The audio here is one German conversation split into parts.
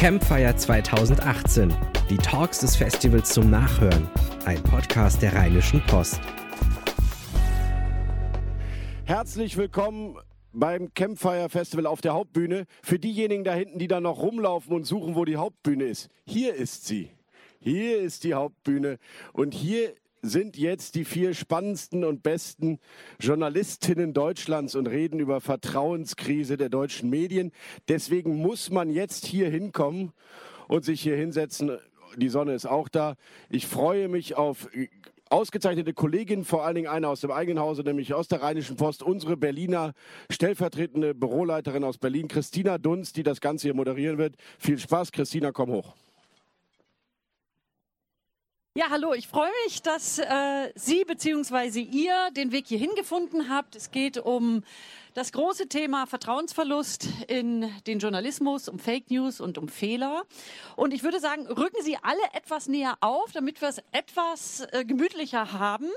Campfire 2018. Die Talks des Festivals zum Nachhören. Ein Podcast der Rheinischen Post. Herzlich willkommen beim Campfire Festival auf der Hauptbühne. Für diejenigen da hinten, die da noch rumlaufen und suchen, wo die Hauptbühne ist. Hier ist sie. Hier ist die Hauptbühne. Und hier sind jetzt die vier spannendsten und besten Journalistinnen Deutschlands und reden über Vertrauenskrise der deutschen Medien. Deswegen muss man jetzt hier hinkommen und sich hier hinsetzen. Die Sonne ist auch da. Ich freue mich auf ausgezeichnete Kollegin, vor allen Dingen eine aus dem eigenen Hause, nämlich aus der Rheinischen Post, unsere Berliner stellvertretende Büroleiterin aus Berlin, Christina Dunz, die das Ganze hier moderieren wird. Viel Spaß, Christina, komm hoch. Ja, hallo, ich freue mich, dass äh, Sie bzw. ihr den Weg hierhin gefunden habt. Es geht um das große Thema Vertrauensverlust in den Journalismus, um Fake News und um Fehler. Und ich würde sagen, rücken Sie alle etwas näher auf, damit wir es etwas äh, gemütlicher haben.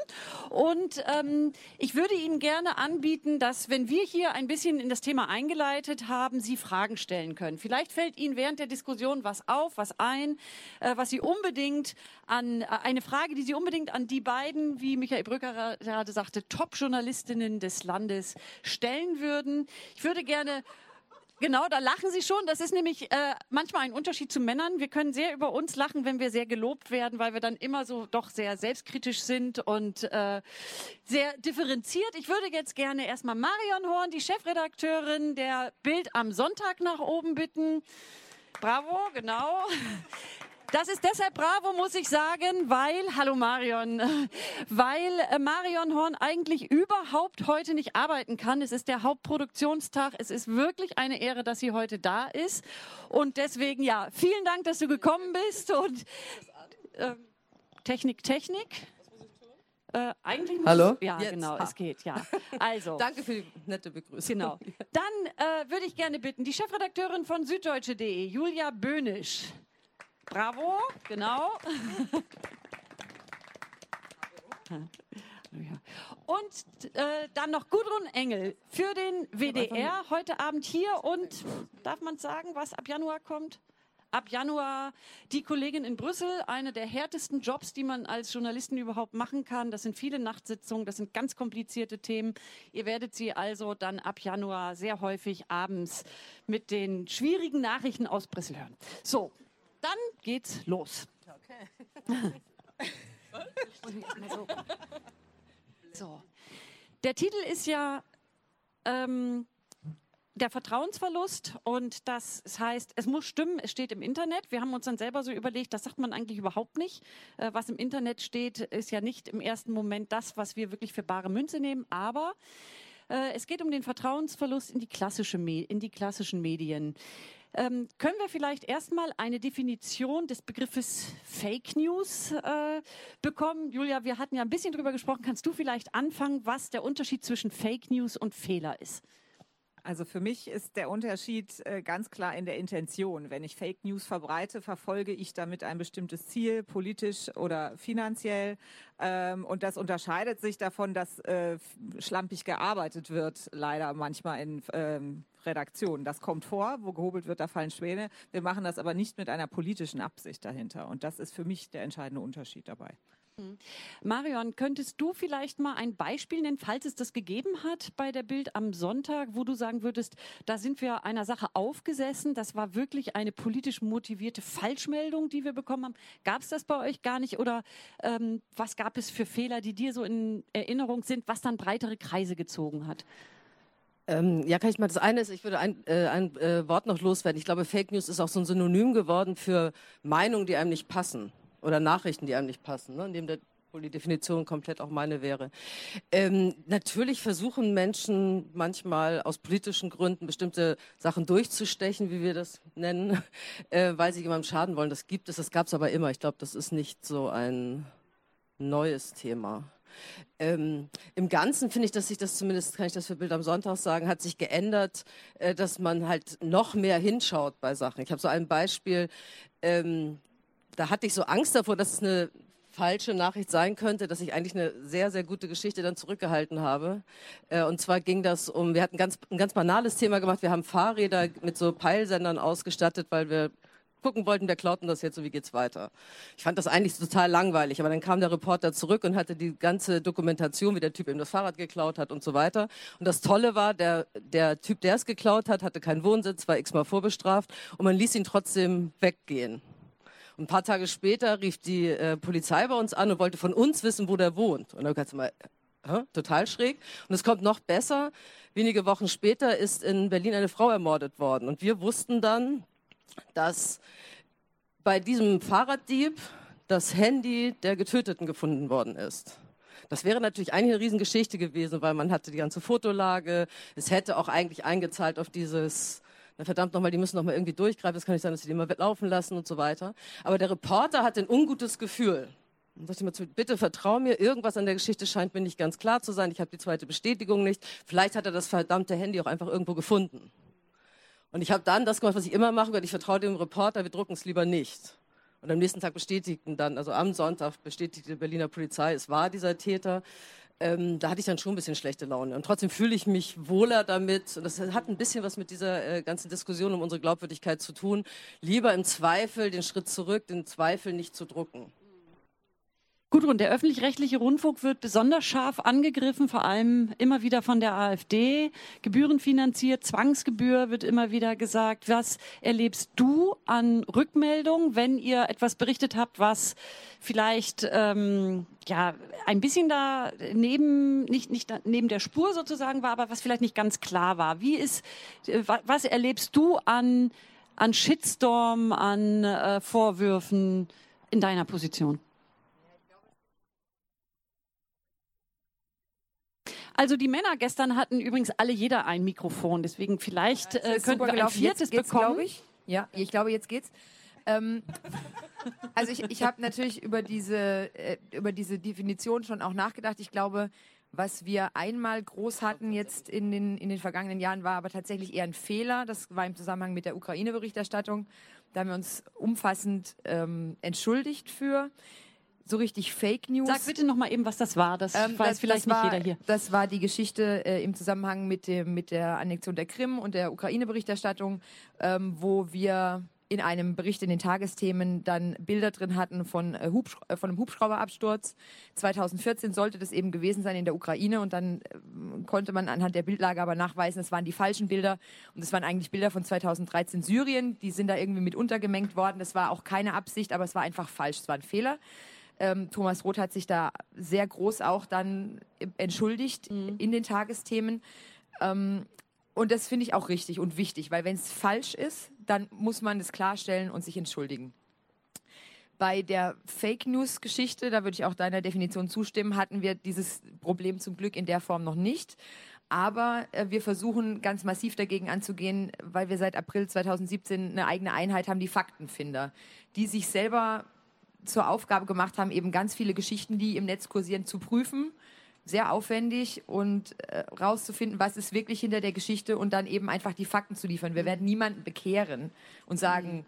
Und ähm, ich würde Ihnen gerne anbieten, dass, wenn wir hier ein bisschen in das Thema eingeleitet haben, Sie Fragen stellen können. Vielleicht fällt Ihnen während der Diskussion was auf, was ein, äh, was Sie unbedingt an, äh, eine Frage, die Sie unbedingt an die beiden, wie Michael Brücker gerade sagte, Top-Journalistinnen des Landes stellen stellen würden. Ich würde gerne Genau, da lachen Sie schon. Das ist nämlich äh, manchmal ein Unterschied zu Männern. Wir können sehr über uns lachen, wenn wir sehr gelobt werden, weil wir dann immer so doch sehr selbstkritisch sind und äh, sehr differenziert. Ich würde jetzt gerne erstmal Marion Horn, die Chefredakteurin der Bild am Sonntag nach oben bitten. Bravo, genau. Das ist deshalb bravo, muss ich sagen, weil, hallo Marion, weil äh, Marion Horn eigentlich überhaupt heute nicht arbeiten kann. Es ist der Hauptproduktionstag. Es ist wirklich eine Ehre, dass sie heute da ist. Und deswegen, ja, vielen Dank, dass du gekommen bist. Und äh, Technik, Technik. Äh, eigentlich Hallo? Ja, Jetzt. genau, ha. es geht, ja. Also. Danke für die nette Begrüßung. Genau. Dann äh, würde ich gerne bitten, die Chefredakteurin von süddeutsche.de, Julia Böhnisch, Bravo, genau. Und äh, dann noch Gudrun Engel für den WDR heute Abend hier und darf man sagen, was ab Januar kommt? Ab Januar die Kollegin in Brüssel, eine der härtesten Jobs, die man als Journalisten überhaupt machen kann. Das sind viele Nachtsitzungen, das sind ganz komplizierte Themen. Ihr werdet sie also dann ab Januar sehr häufig abends mit den schwierigen Nachrichten aus Brüssel hören. So, dann geht's los. Okay. so. Der Titel ist ja ähm, der Vertrauensverlust und das heißt, es muss stimmen, es steht im Internet. Wir haben uns dann selber so überlegt, das sagt man eigentlich überhaupt nicht. Äh, was im Internet steht, ist ja nicht im ersten Moment das, was wir wirklich für bare Münze nehmen, aber äh, es geht um den Vertrauensverlust in die, klassische in die klassischen Medien. Ähm, können wir vielleicht erstmal eine Definition des Begriffes Fake News äh, bekommen? Julia, wir hatten ja ein bisschen drüber gesprochen. Kannst du vielleicht anfangen, was der Unterschied zwischen Fake News und Fehler ist? Also für mich ist der Unterschied äh, ganz klar in der Intention. Wenn ich Fake News verbreite, verfolge ich damit ein bestimmtes Ziel, politisch oder finanziell. Ähm, und das unterscheidet sich davon, dass äh, schlampig gearbeitet wird, leider manchmal in Redaktionen. Das kommt vor, wo gehobelt wird, da fallen Schwäne. Wir machen das aber nicht mit einer politischen Absicht dahinter. Und das ist für mich der entscheidende Unterschied dabei. Hm. Marion, könntest du vielleicht mal ein Beispiel nennen, falls es das gegeben hat bei der Bild am Sonntag, wo du sagen würdest, da sind wir einer Sache aufgesessen, das war wirklich eine politisch motivierte Falschmeldung, die wir bekommen haben. Gab es das bei euch gar nicht oder ähm, was gab es für Fehler, die dir so in Erinnerung sind, was dann breitere Kreise gezogen hat? Ähm, ja, kann ich mal. Das eine ist, ich würde ein, äh, ein äh, Wort noch loswerden. Ich glaube, Fake News ist auch so ein Synonym geworden für Meinungen, die einem nicht passen oder Nachrichten, die einem nicht passen, ne? indem der die Definition komplett auch meine wäre. Ähm, natürlich versuchen Menschen manchmal aus politischen Gründen bestimmte Sachen durchzustechen, wie wir das nennen, äh, weil sie jemandem schaden wollen. Das gibt es, das gab es aber immer. Ich glaube, das ist nicht so ein neues Thema. Ähm, Im Ganzen finde ich, dass sich das zumindest, kann ich das für Bild am Sonntag sagen, hat sich geändert, äh, dass man halt noch mehr hinschaut bei Sachen. Ich habe so ein Beispiel, ähm, da hatte ich so Angst davor, dass es eine falsche Nachricht sein könnte, dass ich eigentlich eine sehr, sehr gute Geschichte dann zurückgehalten habe. Äh, und zwar ging das um, wir hatten ganz, ein ganz banales Thema gemacht. Wir haben Fahrräder mit so Peilsendern ausgestattet, weil wir gucken wollten, wer klaut das jetzt und wie geht's weiter. Ich fand das eigentlich total langweilig, aber dann kam der Reporter zurück und hatte die ganze Dokumentation, wie der Typ eben das Fahrrad geklaut hat und so weiter. Und das Tolle war, der, der Typ, der es geklaut hat, hatte keinen Wohnsitz, war x-mal vorbestraft und man ließ ihn trotzdem weggehen. Ein paar Tage später rief die äh, Polizei bei uns an und wollte von uns wissen, wo der wohnt. Und dann kannst du mal, hä? total schräg. Und es kommt noch besser. Wenige Wochen später ist in Berlin eine Frau ermordet worden. Und wir wussten dann, dass bei diesem Fahrraddieb das Handy der Getöteten gefunden worden ist. Das wäre natürlich eigentlich eine Riesengeschichte gewesen, weil man hatte die ganze Fotolage. Es hätte auch eigentlich eingezahlt auf dieses, na verdammt nochmal, die müssen nochmal irgendwie durchgreifen. Es kann nicht sein, dass sie die immer laufen lassen und so weiter. Aber der Reporter hat ein ungutes Gefühl. Und sagte mir zu, bitte vertrau mir, irgendwas an der Geschichte scheint mir nicht ganz klar zu sein. Ich habe die zweite Bestätigung nicht. Vielleicht hat er das verdammte Handy auch einfach irgendwo gefunden. Und ich habe dann das gemacht, was ich immer mache, ich vertraue dem Reporter, wir drucken es lieber nicht. Und am nächsten Tag bestätigten dann, also am Sonntag bestätigte die Berliner Polizei, es war dieser Täter. Ähm, da hatte ich dann schon ein bisschen schlechte Laune. Und trotzdem fühle ich mich wohler damit. Und das hat ein bisschen was mit dieser äh, ganzen Diskussion um unsere Glaubwürdigkeit zu tun. Lieber im Zweifel den Schritt zurück, den Zweifel nicht zu drucken. Gudrun, der öffentlich-rechtliche Rundfunk wird besonders scharf angegriffen, vor allem immer wieder von der AfD. Gebührenfinanziert, Zwangsgebühr wird immer wieder gesagt. Was erlebst du an Rückmeldungen, wenn ihr etwas berichtet habt, was vielleicht ähm, ja ein bisschen da neben nicht nicht neben der Spur sozusagen war, aber was vielleicht nicht ganz klar war? Wie ist äh, was erlebst du an an Shitstorm, an äh, Vorwürfen in deiner Position? Also die Männer gestern hatten übrigens alle jeder ein Mikrofon, deswegen vielleicht äh, könnten wir ein viertes jetzt bekommen. Ich. Ja, ich glaube, jetzt geht's. Ähm, also ich, ich habe natürlich über diese, äh, über diese Definition schon auch nachgedacht. Ich glaube, was wir einmal groß hatten jetzt in den, in den vergangenen Jahren, war aber tatsächlich eher ein Fehler. Das war im Zusammenhang mit der Ukraine-Berichterstattung. Da haben wir uns umfassend ähm, entschuldigt für so richtig Fake News. Sag bitte noch mal eben, was das war. Das ähm, weiß das, vielleicht das war, nicht jeder hier. Das war die Geschichte äh, im Zusammenhang mit, dem, mit der Annexion der Krim und der Ukraine-Berichterstattung, ähm, wo wir in einem Bericht in den Tagesthemen dann Bilder drin hatten von, äh, Hubsch äh, von einem Hubschrauberabsturz. 2014 sollte das eben gewesen sein in der Ukraine und dann äh, konnte man anhand der Bildlage aber nachweisen, es waren die falschen Bilder und es waren eigentlich Bilder von 2013 Syrien. Die sind da irgendwie mit untergemengt worden. Das war auch keine Absicht, aber es war einfach falsch. Es war ein Fehler. Ähm, Thomas Roth hat sich da sehr groß auch dann entschuldigt mhm. in den Tagesthemen. Ähm, und das finde ich auch richtig und wichtig, weil wenn es falsch ist, dann muss man es klarstellen und sich entschuldigen. Bei der Fake News-Geschichte, da würde ich auch deiner Definition zustimmen, hatten wir dieses Problem zum Glück in der Form noch nicht. Aber äh, wir versuchen ganz massiv dagegen anzugehen, weil wir seit April 2017 eine eigene Einheit haben, die Faktenfinder, die sich selber zur Aufgabe gemacht haben, eben ganz viele Geschichten, die im Netz kursieren, zu prüfen. Sehr aufwendig und äh, rauszufinden, was ist wirklich hinter der Geschichte und dann eben einfach die Fakten zu liefern. Wir werden niemanden bekehren und sagen,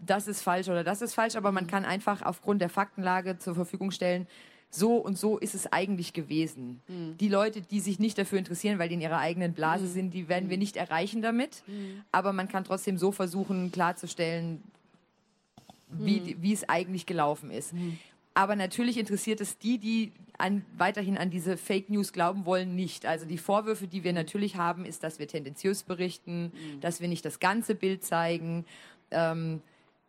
das ist falsch oder das ist falsch, aber man kann einfach aufgrund der Faktenlage zur Verfügung stellen, so und so ist es eigentlich gewesen. Mhm. Die Leute, die sich nicht dafür interessieren, weil die in ihrer eigenen Blase mhm. sind, die werden wir nicht erreichen damit. Mhm. Aber man kann trotzdem so versuchen, klarzustellen, wie, mhm. wie es eigentlich gelaufen ist. Mhm. Aber natürlich interessiert es die, die an, weiterhin an diese Fake News glauben wollen, nicht. Also die Vorwürfe, die wir natürlich haben, ist, dass wir tendenziös berichten, mhm. dass wir nicht das ganze Bild zeigen, ähm,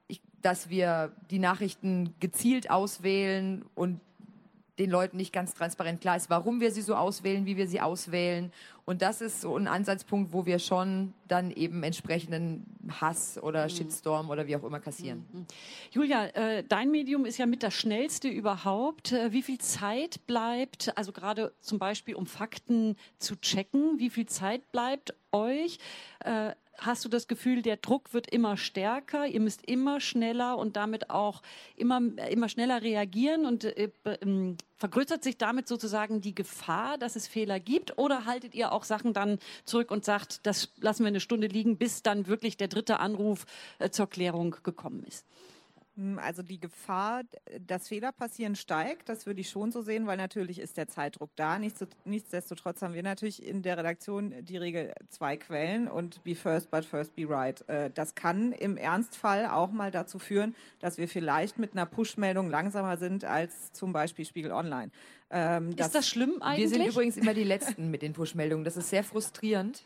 ich, dass wir die Nachrichten gezielt auswählen und den Leuten nicht ganz transparent klar ist, warum wir sie so auswählen, wie wir sie auswählen. Und das ist so ein Ansatzpunkt, wo wir schon dann eben entsprechenden Hass oder mhm. Shitstorm oder wie auch immer kassieren. Mhm. Julia, äh, dein Medium ist ja mit das schnellste überhaupt. Äh, wie viel Zeit bleibt, also gerade zum Beispiel um Fakten zu checken, wie viel Zeit bleibt euch? Äh, hast du das Gefühl, der Druck wird immer stärker, ihr müsst immer schneller und damit auch immer, immer schneller reagieren und äh, ähm, vergrößert sich damit sozusagen die Gefahr, dass es Fehler gibt oder haltet ihr auch Sachen dann zurück und sagt, das lassen wir eine Stunde liegen, bis dann wirklich der dritte Anruf äh, zur Klärung gekommen ist? Hm, also die Gefahr, dass Fehler passieren, steigt. Das würde ich schon so sehen, weil natürlich ist der Zeitdruck da. Nichtsdestotrotz haben wir natürlich in der Redaktion die Regel zwei Quellen und be first, but first be right. Äh, das kann im Ernstfall auch mal dazu führen, dass wir vielleicht mit einer Push-Meldung langsamer sind als zum Beispiel Spiegel Online. Ähm, ist das schlimm eigentlich? Wir sind übrigens immer die Letzten mit den Push-Meldungen. Das ist sehr frustrierend.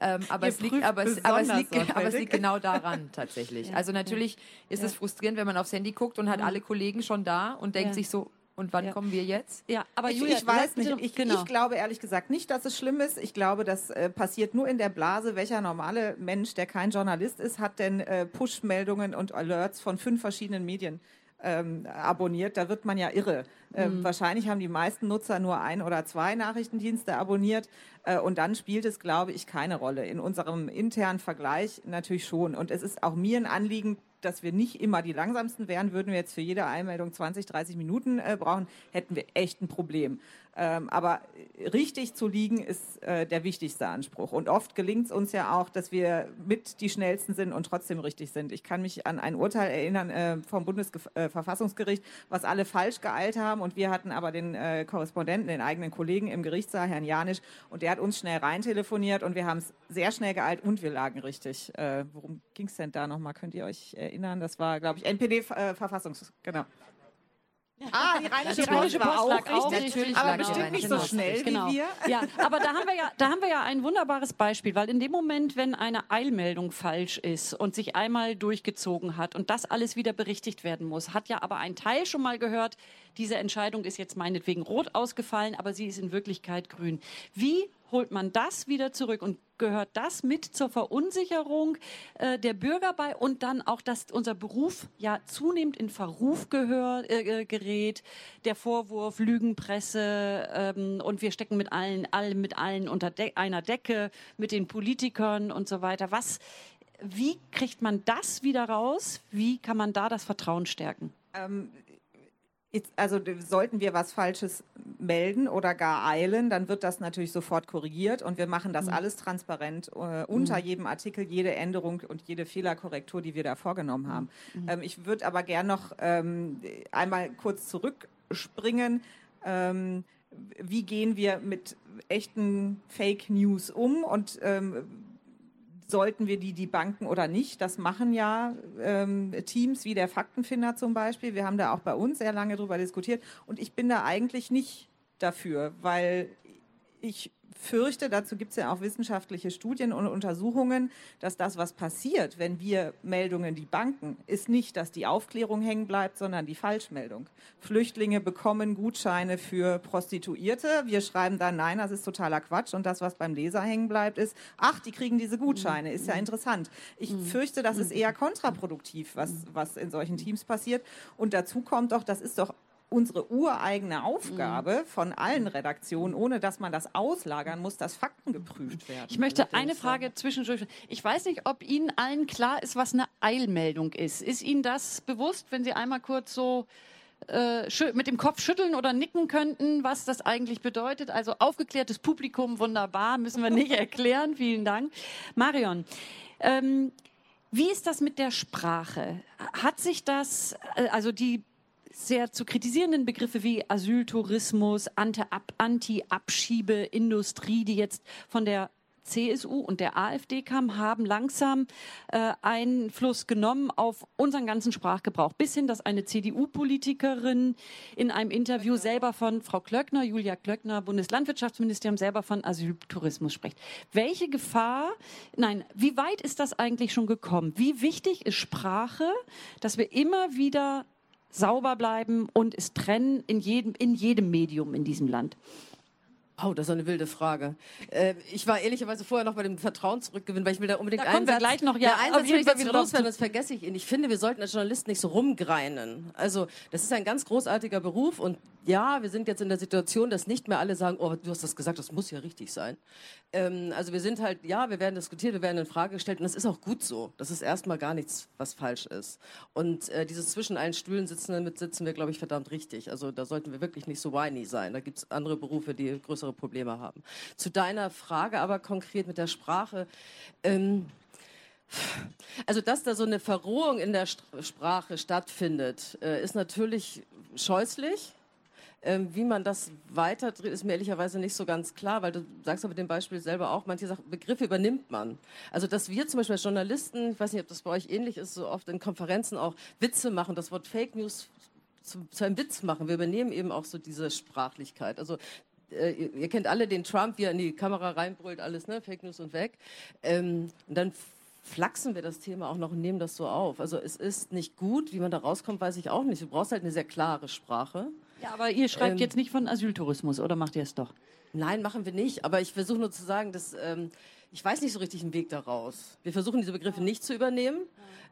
Ähm, aber, es liegt, aber, es, aber, es liegt, aber, es liegt, genau daran tatsächlich. Ja. Also natürlich ist ja. es frustrierend, wenn man aufs Handy guckt und hat mhm. alle Kollegen schon da und denkt ja. sich so, und wann kommen wir jetzt? Ja, aber ich, Julia, ich weiß nicht. Ich, genau. ich, glaube ehrlich gesagt nicht, dass es schlimm ist. Ich glaube, das äh, passiert nur in der Blase. Welcher normale Mensch, der kein Journalist ist, hat denn äh, Push-Meldungen und Alerts von fünf verschiedenen Medien ähm, abonniert, da wird man ja irre. Ähm, mhm. Wahrscheinlich haben die meisten Nutzer nur ein oder zwei Nachrichtendienste abonniert äh, und dann spielt es, glaube ich, keine Rolle. In unserem internen Vergleich natürlich schon. Und es ist auch mir ein Anliegen, dass wir nicht immer die langsamsten wären, würden wir jetzt für jede Einmeldung 20, 30 Minuten äh, brauchen, hätten wir echt ein Problem. Ähm, aber richtig zu liegen ist äh, der wichtigste Anspruch. Und oft gelingt es uns ja auch, dass wir mit die schnellsten sind und trotzdem richtig sind. Ich kann mich an ein Urteil erinnern äh, vom Bundesverfassungsgericht, was alle falsch geeilt haben. Und wir hatten aber den äh, Korrespondenten, den eigenen Kollegen im Gerichtssaal, Herrn Janisch, und der hat uns schnell reintelefoniert und wir haben es sehr schnell geeilt und wir lagen richtig. Äh, worum ging es denn da nochmal? Könnt ihr euch erinnern? Das war, glaube ich, NPD-Verfassungs... genau. Ah, die Rheinische, die Rheinische Post, Post lag auch richtig, natürlich aber bestimmt nicht so schnell genau. wie wir. Ja, aber da haben wir ja, da haben wir ja ein wunderbares Beispiel, weil in dem Moment, wenn eine Eilmeldung falsch ist und sich einmal durchgezogen hat und das alles wieder berichtigt werden muss, hat ja aber ein Teil schon mal gehört, diese Entscheidung ist jetzt meinetwegen rot ausgefallen, aber sie ist in Wirklichkeit grün. Wie holt man das wieder zurück und gehört das mit zur Verunsicherung äh, der Bürger bei und dann auch, dass unser Beruf ja zunehmend in Verruf gehört, äh, äh, gerät, der Vorwurf Lügenpresse ähm, und wir stecken mit allen, allen mit allen unter De einer Decke, mit den Politikern und so weiter. Was, wie kriegt man das wieder raus? Wie kann man da das Vertrauen stärken? Ähm, also sollten wir was Falsches melden oder gar eilen, dann wird das natürlich sofort korrigiert und wir machen das mhm. alles transparent äh, unter mhm. jedem Artikel, jede Änderung und jede Fehlerkorrektur, die wir da vorgenommen haben. Mhm. Ähm, ich würde aber gern noch ähm, einmal kurz zurückspringen. Ähm, wie gehen wir mit echten Fake News um und ähm, sollten wir die die Banken oder nicht. Das machen ja ähm, Teams wie der Faktenfinder zum Beispiel. Wir haben da auch bei uns sehr lange drüber diskutiert und ich bin da eigentlich nicht dafür, weil ich fürchte, dazu gibt es ja auch wissenschaftliche Studien und Untersuchungen, dass das, was passiert, wenn wir Meldungen die Banken, ist nicht, dass die Aufklärung hängen bleibt, sondern die Falschmeldung. Flüchtlinge bekommen Gutscheine für Prostituierte. Wir schreiben dann, nein, das ist totaler Quatsch. Und das, was beim Leser hängen bleibt, ist, ach, die kriegen diese Gutscheine. Ist ja mhm. interessant. Ich mhm. fürchte, das ist eher kontraproduktiv, was, was in solchen Teams passiert. Und dazu kommt doch, das ist doch unsere ureigene Aufgabe mhm. von allen Redaktionen, ohne dass man das auslagern muss, dass Fakten geprüft werden. Ich möchte eine Frage zwischendurch. Ich weiß nicht, ob Ihnen allen klar ist, was eine Eilmeldung ist. Ist Ihnen das bewusst, wenn Sie einmal kurz so äh, mit dem Kopf schütteln oder nicken könnten, was das eigentlich bedeutet? Also aufgeklärtes Publikum, wunderbar, müssen wir nicht erklären. Vielen Dank. Marion, ähm, wie ist das mit der Sprache? Hat sich das, äh, also die sehr zu kritisierenden Begriffe wie Asyltourismus, Anti-Abschiebeindustrie, die jetzt von der CSU und der AfD kam, haben langsam äh, Einfluss genommen auf unseren ganzen Sprachgebrauch. Bis hin, dass eine CDU-Politikerin in einem Interview selber von Frau Klöckner, Julia Klöckner, Bundeslandwirtschaftsministerium, selber von Asyltourismus spricht. Welche Gefahr, nein, wie weit ist das eigentlich schon gekommen? Wie wichtig ist Sprache, dass wir immer wieder sauber bleiben und es trennen in jedem, in jedem Medium in diesem Land? Oh, das ist eine wilde Frage. Äh, ich war ehrlicherweise vorher noch bei dem Vertrauen zurückgewinnen, weil ich will da unbedingt da kommen wir gleich noch. Ja, einen Satz will ich jetzt loswerden, sonst vergesse ich ihn. Ich finde, wir sollten als Journalist nicht so rumgreinen. Also, das ist ein ganz großartiger Beruf und ja, wir sind jetzt in der Situation, dass nicht mehr alle sagen, oh, du hast das gesagt, das muss ja richtig sein. Ähm, also wir sind halt, ja, wir werden diskutiert, wir werden in Frage gestellt und das ist auch gut so. Das ist erstmal gar nichts, was falsch ist. Und äh, dieses zwischen allen Stühlen sitzen, damit sitzen wir, glaube ich, verdammt richtig. Also da sollten wir wirklich nicht so whiny sein. Da gibt es andere Berufe, die größere Probleme haben. Zu deiner Frage aber konkret mit der Sprache. Ähm, Also, dass da so eine Verrohung in der Sprache stattfindet, äh, ist natürlich scheußlich. Ähm, wie man das weiterdreht, ist mir ehrlicherweise nicht so ganz klar, weil du sagst aber dem Beispiel selber auch, manche Sachen, Begriffe übernimmt man. Also, dass wir zum Beispiel als Journalisten, ich weiß nicht, ob das bei euch ähnlich ist, so oft in Konferenzen auch Witze machen, das Wort Fake News zu, zu einem Witz machen. Wir übernehmen eben auch so diese Sprachlichkeit. Also äh, ihr, kennt alle den Trump, wie er in die Kamera reinbrüllt, alles, ne, Fake News und weg. Ähm, und dann flachsen wir das Thema auch noch und nehmen das so auf. Also es ist nicht gut, wie man da rauskommt, weiß ich auch nicht. Du brauchst halt eine sehr klare Sprache. Ja, aber ihr schreibt ähm, jetzt nicht von Asyltourismus, oder macht ihr es doch? Nein, machen wir nicht. Aber ich versuche nur zu sagen, dass ähm, ich weiß nicht so richtig einen Weg daraus. Wir versuchen diese Begriffe nicht zu übernehmen.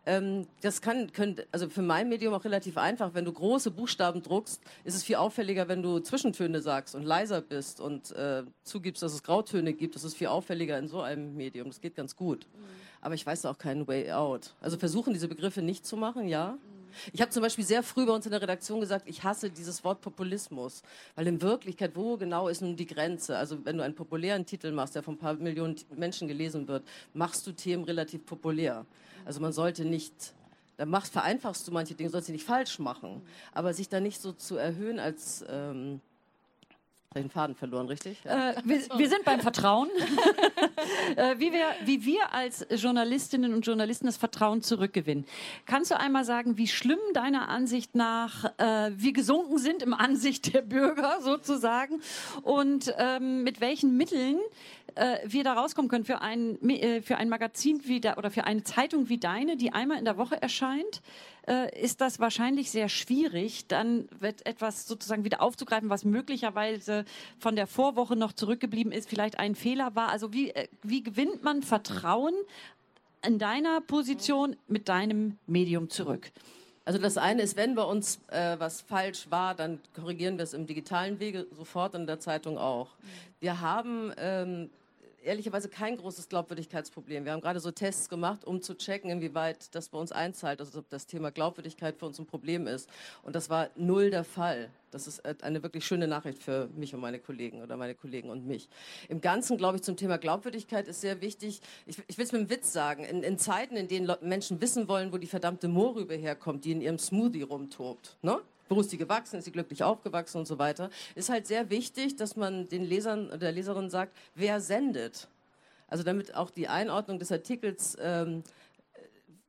Ähm, das kann, können, also für mein Medium auch relativ einfach. Wenn du große Buchstaben druckst, ist es viel auffälliger, wenn du Zwischentöne sagst und leiser bist und äh, zugibst, dass es Grautöne gibt. Das ist viel auffälliger in so einem Medium. Das geht ganz gut. Mhm. Aber ich weiß auch keinen Way out. Also versuchen diese Begriffe nicht zu machen, ja. Mhm. Ich habe zum Beispiel sehr früh bei uns in der Redaktion gesagt, ich hasse dieses Wort Populismus, weil in Wirklichkeit, wo genau ist nun die Grenze? Also wenn du einen populären Titel machst, der von ein paar Millionen Menschen gelesen wird, machst du Themen relativ populär. Also man sollte nicht da machst, vereinfachst du manche Dinge, sollst du nicht falsch machen. Aber sich da nicht so zu erhöhen als ähm, den Faden verloren, richtig? Ja. Äh, wir, wir, sind beim Vertrauen. äh, wie, wir, wie wir als Journalistinnen und Journalisten das Vertrauen zurückgewinnen. Kannst du einmal sagen, wie schlimm deiner Ansicht nach äh, wir gesunken sind im Ansicht der Bürger sozusagen und ähm, mit welchen Mitteln äh, wir da rauskommen können für ein, äh, für ein Magazin wie da, oder für eine Zeitung wie deine, die einmal in der Woche erscheint? Äh, ist das wahrscheinlich sehr schwierig, dann wird etwas sozusagen wieder aufzugreifen, was möglicherweise von der Vorwoche noch zurückgeblieben ist, vielleicht ein Fehler war. Also wie, äh, wie gewinnt man Vertrauen in deiner Position mit deinem Medium zurück? Also das eine ist, wenn bei uns äh, was falsch war, dann korrigieren wir es im digitalen Wege sofort in der Zeitung auch. Wir haben ähm, ehrlicherweise kein großes Glaubwürdigkeitsproblem. Wir haben gerade so Tests gemacht, um zu checken, inwieweit das bei uns einzahlt, also ob das Thema Glaubwürdigkeit für uns ein Problem ist. Und das war null der Fall. Das ist äh, eine wirklich schöne Nachricht für mich und meine Kollegen oder meine Kollegen und mich. Im Ganzen, glaube ich, zum Thema Glaubwürdigkeit ist sehr wichtig, ich, ich will es mit einem Witz sagen, in, in Zeiten, in denen Menschen wissen wollen, wo die verdammte Mohrrübe herkommt, die in ihrem Smoothie rumtobt, ne? Wo ist sie gewachsen, ist sie glücklich aufgewachsen und so weiter, ist halt sehr wichtig, dass man den Lesern oder der Leserin sagt, wer sendet. Also damit auch die Einordnung des Artikels ähm,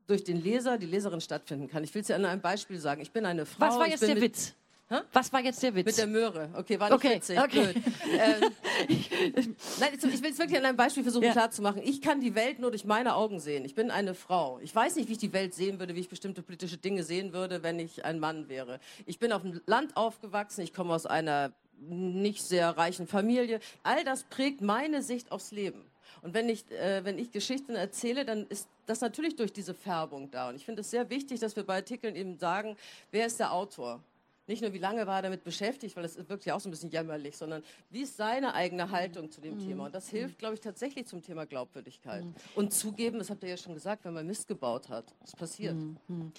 durch den Leser, die Leserin stattfinden kann. Ich will es ja an einem Beispiel sagen. Ich bin eine Frau. Was war jetzt der Witz? Hä? Was war jetzt der Witz? Mit der Möhre. Okay, war nicht okay, witzig. Okay. Ähm, nein, ich will es wirklich an einem Beispiel versuchen ja. klarzumachen. Ich kann die Welt nur durch meine Augen sehen. Ich bin eine Frau. Ich weiß nicht, wie ich die Welt sehen würde, wie ich bestimmte politische Dinge sehen würde, wenn ich ein Mann wäre. Ich bin auf dem Land aufgewachsen. Ich komme aus einer nicht sehr reichen Familie. All das prägt meine Sicht aufs Leben. Und wenn ich, äh, wenn ich Geschichten erzähle, dann ist das natürlich durch diese Färbung da. Und ich finde es sehr wichtig, dass wir bei Artikeln eben sagen, wer ist der Autor? Nicht nur, wie lange war er damit beschäftigt, weil das wirkt ja auch so ein bisschen jämmerlich, sondern wie ist seine eigene Haltung zu dem mhm. Thema? Und das hilft, glaube ich, tatsächlich zum Thema Glaubwürdigkeit. Mhm. Und zugeben, das habt ihr ja schon gesagt, wenn man Mist gebaut hat. Das passiert. Mhm.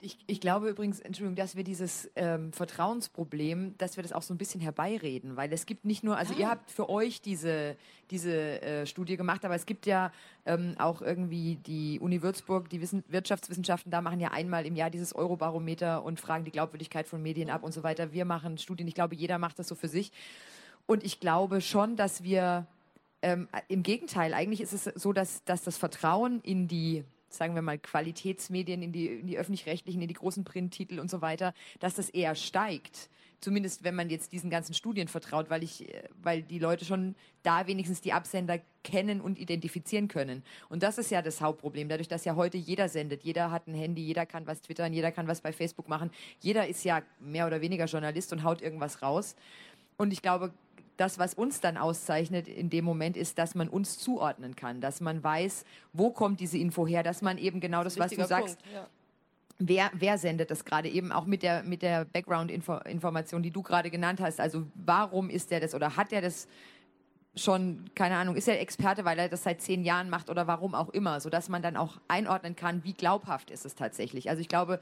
Ich, ich, glaube übrigens, Entschuldigung, dass wir dieses ähm, Vertrauensproblem, dass wir das auch so ein bisschen herbeireden, weil es gibt nicht nur, also ah. ihr habt für euch diese, diese äh, Studie gemacht, aber es gibt ja ähm, auch irgendwie die Uni Würzburg, die Wissen, Wirtschaftswissenschaften, da machen ja einmal im Jahr dieses Eurobarometer und fragen die Glaubwürdigkeit von Medien ab und so weiter. Wir machen Studien, ich glaube, jeder macht das so für sich. Und ich glaube schon, dass wir ähm, im Gegenteil, eigentlich ist es so, dass, dass das Vertrauen in die sagen wir mal, Qualitätsmedien, in die, in die öffentlich-rechtlichen, in die großen Printtitel und so weiter, dass das eher steigt. Zumindest wenn man jetzt diesen ganzen Studien vertraut, weil ich, weil die Leute schon da wenigstens die Absender kennen und identifizieren können. Und das ist ja das Hauptproblem. Dadurch, dass ja heute jeder sendet, jeder hat ein Handy, jeder kann was twittern, jeder kann was bei Facebook machen. Jeder ist ja mehr oder weniger Journalist und haut irgendwas raus. Und ich glaube, das, was uns dann auszeichnet in dem Moment, ist, dass man uns zuordnen kann, dass man weiß, wo kommt diese Info her, dass man eben genau das, das was du sagst, ja. Wer, wer sendet das gerade eben auch mit der, mit der Background-Information, die du gerade genannt hast? Also warum ist der das oder hat er das schon, keine Ahnung, ist er Experte, weil er das seit zehn Jahren macht oder warum auch immer, sodass man dann auch einordnen kann, wie glaubhaft ist es tatsächlich. Also ich glaube,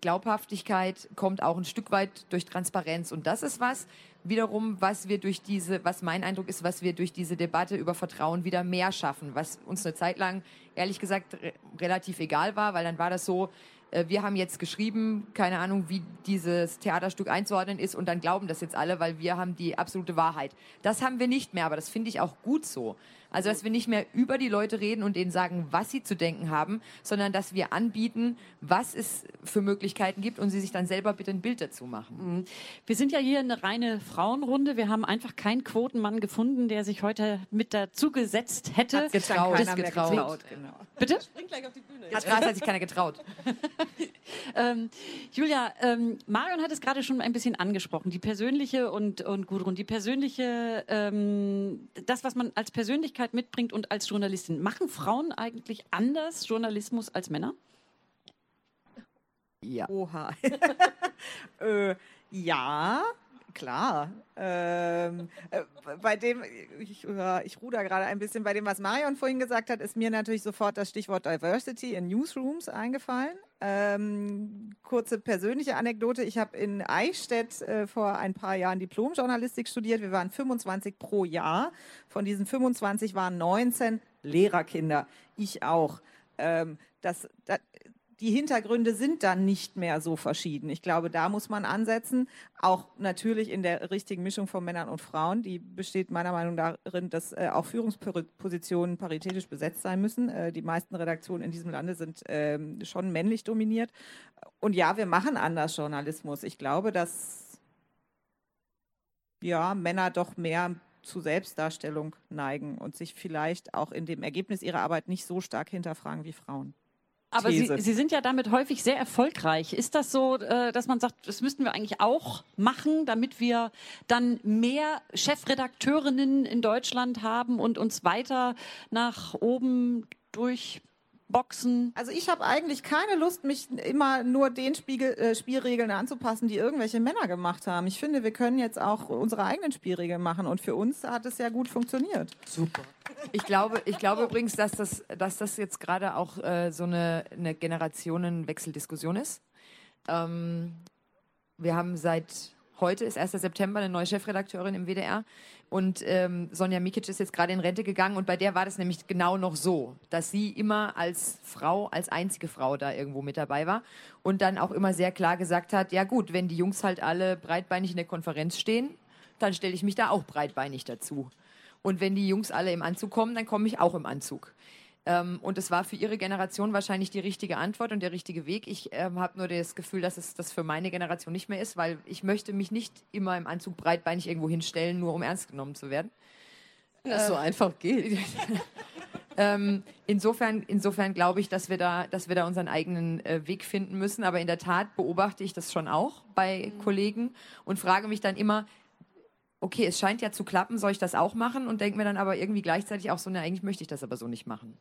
Glaubhaftigkeit kommt auch ein Stück weit durch Transparenz. Und das ist was, wiederum, was wir durch diese, was mein Eindruck ist, was wir durch diese Debatte über Vertrauen wieder mehr schaffen, was uns eine Zeit lang, ehrlich gesagt, re relativ egal war, weil dann war das so, äh, wir haben jetzt geschrieben, keine Ahnung, wie dieses Theaterstück einzuordnen ist und dann glauben das jetzt alle, weil wir haben die absolute Wahrheit. Das haben wir nicht mehr, aber das finde ich auch gut so. Also, dass wir nicht mehr über die Leute reden und denen sagen, was sie zu denken haben, sondern dass wir anbieten, was es für Möglichkeiten gibt und sie sich dann selber bitte ein Bild dazu machen. Mhm. Wir sind ja hier eine reine Frauenrunde. Wir haben einfach keinen Quotenmann gefunden, der sich heute mit dazu gesetzt hätte. Hat getraut. Ist getraut. getraut genau. Bitte? Springt gleich auf die Bühne. Hat, hat sich keiner getraut. Ähm, Julia, ähm, Marion hat es gerade schon ein bisschen angesprochen, die persönliche und, und Gudrun, die persönliche, ähm, das, was man als Persönlichkeit mitbringt und als Journalistin. Machen Frauen eigentlich anders Journalismus als Männer? Ja. Oha. äh, ja, klar. Ähm, äh, bei dem, ich, ja, ich ruder gerade ein bisschen, bei dem, was Marion vorhin gesagt hat, ist mir natürlich sofort das Stichwort Diversity in Newsrooms eingefallen. Ähm, kurze persönliche Anekdote. Ich habe in Eichstätt äh, vor ein paar Jahren Diplomjournalistik studiert. Wir waren 25 pro Jahr. Von diesen 25 waren 19 Lehrerkinder. Ich auch. Ähm, das, das, die Hintergründe sind dann nicht mehr so verschieden. Ich glaube, da muss man ansetzen. Auch natürlich in der richtigen Mischung von Männern und Frauen. Die besteht meiner Meinung nach darin, dass äh, auch Führungspositionen paritätisch besetzt sein müssen. Äh, die meisten Redaktionen in diesem Lande sind ähm, schon männlich dominiert. Und ja, wir machen anders Journalismus. Ich glaube, dass ja, Männer doch mehr zu Selbstdarstellung neigen und sich vielleicht auch in dem Ergebnis ihrer Arbeit nicht so stark hinterfragen wie Frauen. Aber Sie. Sie sind ja damit häufig sehr erfolgreich. Ist das so, äh, dass man sagt, das müssten wir eigentlich auch machen, damit wir dann mehr Chefredakteurinnen in Deutschland haben und uns weiter nach oben durchboxen? Also ich habe eigentlich keine Lust, mich immer nur den Spiegel, äh, Spielregeln anzupassen, die irgendwelche Männer gemacht haben. Ich finde, wir können jetzt auch unsere eigenen Spielregeln machen und für uns hat es ja gut funktioniert. Super. Ich glaube, ich glaube übrigens, dass das, dass das jetzt gerade auch äh, so eine, eine Generationenwechseldiskussion ist. Ähm, wir haben seit heute, ist 1. September, eine neue Chefredakteurin im WDR. Und ähm, Sonja Mikic ist jetzt gerade in Rente gegangen und bei der war das nämlich genau noch so, dass sie immer als Frau, als einzige Frau da irgendwo mit dabei war und dann auch immer sehr klar gesagt hat, ja gut, wenn die Jungs halt alle breitbeinig in der Konferenz stehen, dann stelle ich mich da auch breitbeinig dazu. Und wenn die Jungs alle im Anzug kommen, dann komme ich auch im Anzug. Ähm, und es war für ihre Generation wahrscheinlich die richtige Antwort und der richtige Weg. Ich ähm, habe nur das Gefühl, dass es das für meine Generation nicht mehr ist, weil ich möchte mich nicht immer im Anzug breitbeinig irgendwo hinstellen, nur um ernst genommen zu werden. Wenn das so einfach geht. Ähm, insofern, insofern glaube ich, dass wir da, dass wir da unseren eigenen äh, Weg finden müssen. Aber in der Tat beobachte ich das schon auch bei Kollegen und frage mich dann immer, okay, es scheint ja zu klappen, soll ich das auch machen? Und denke mir dann aber irgendwie gleichzeitig auch so, ne, eigentlich möchte ich das aber so nicht machen.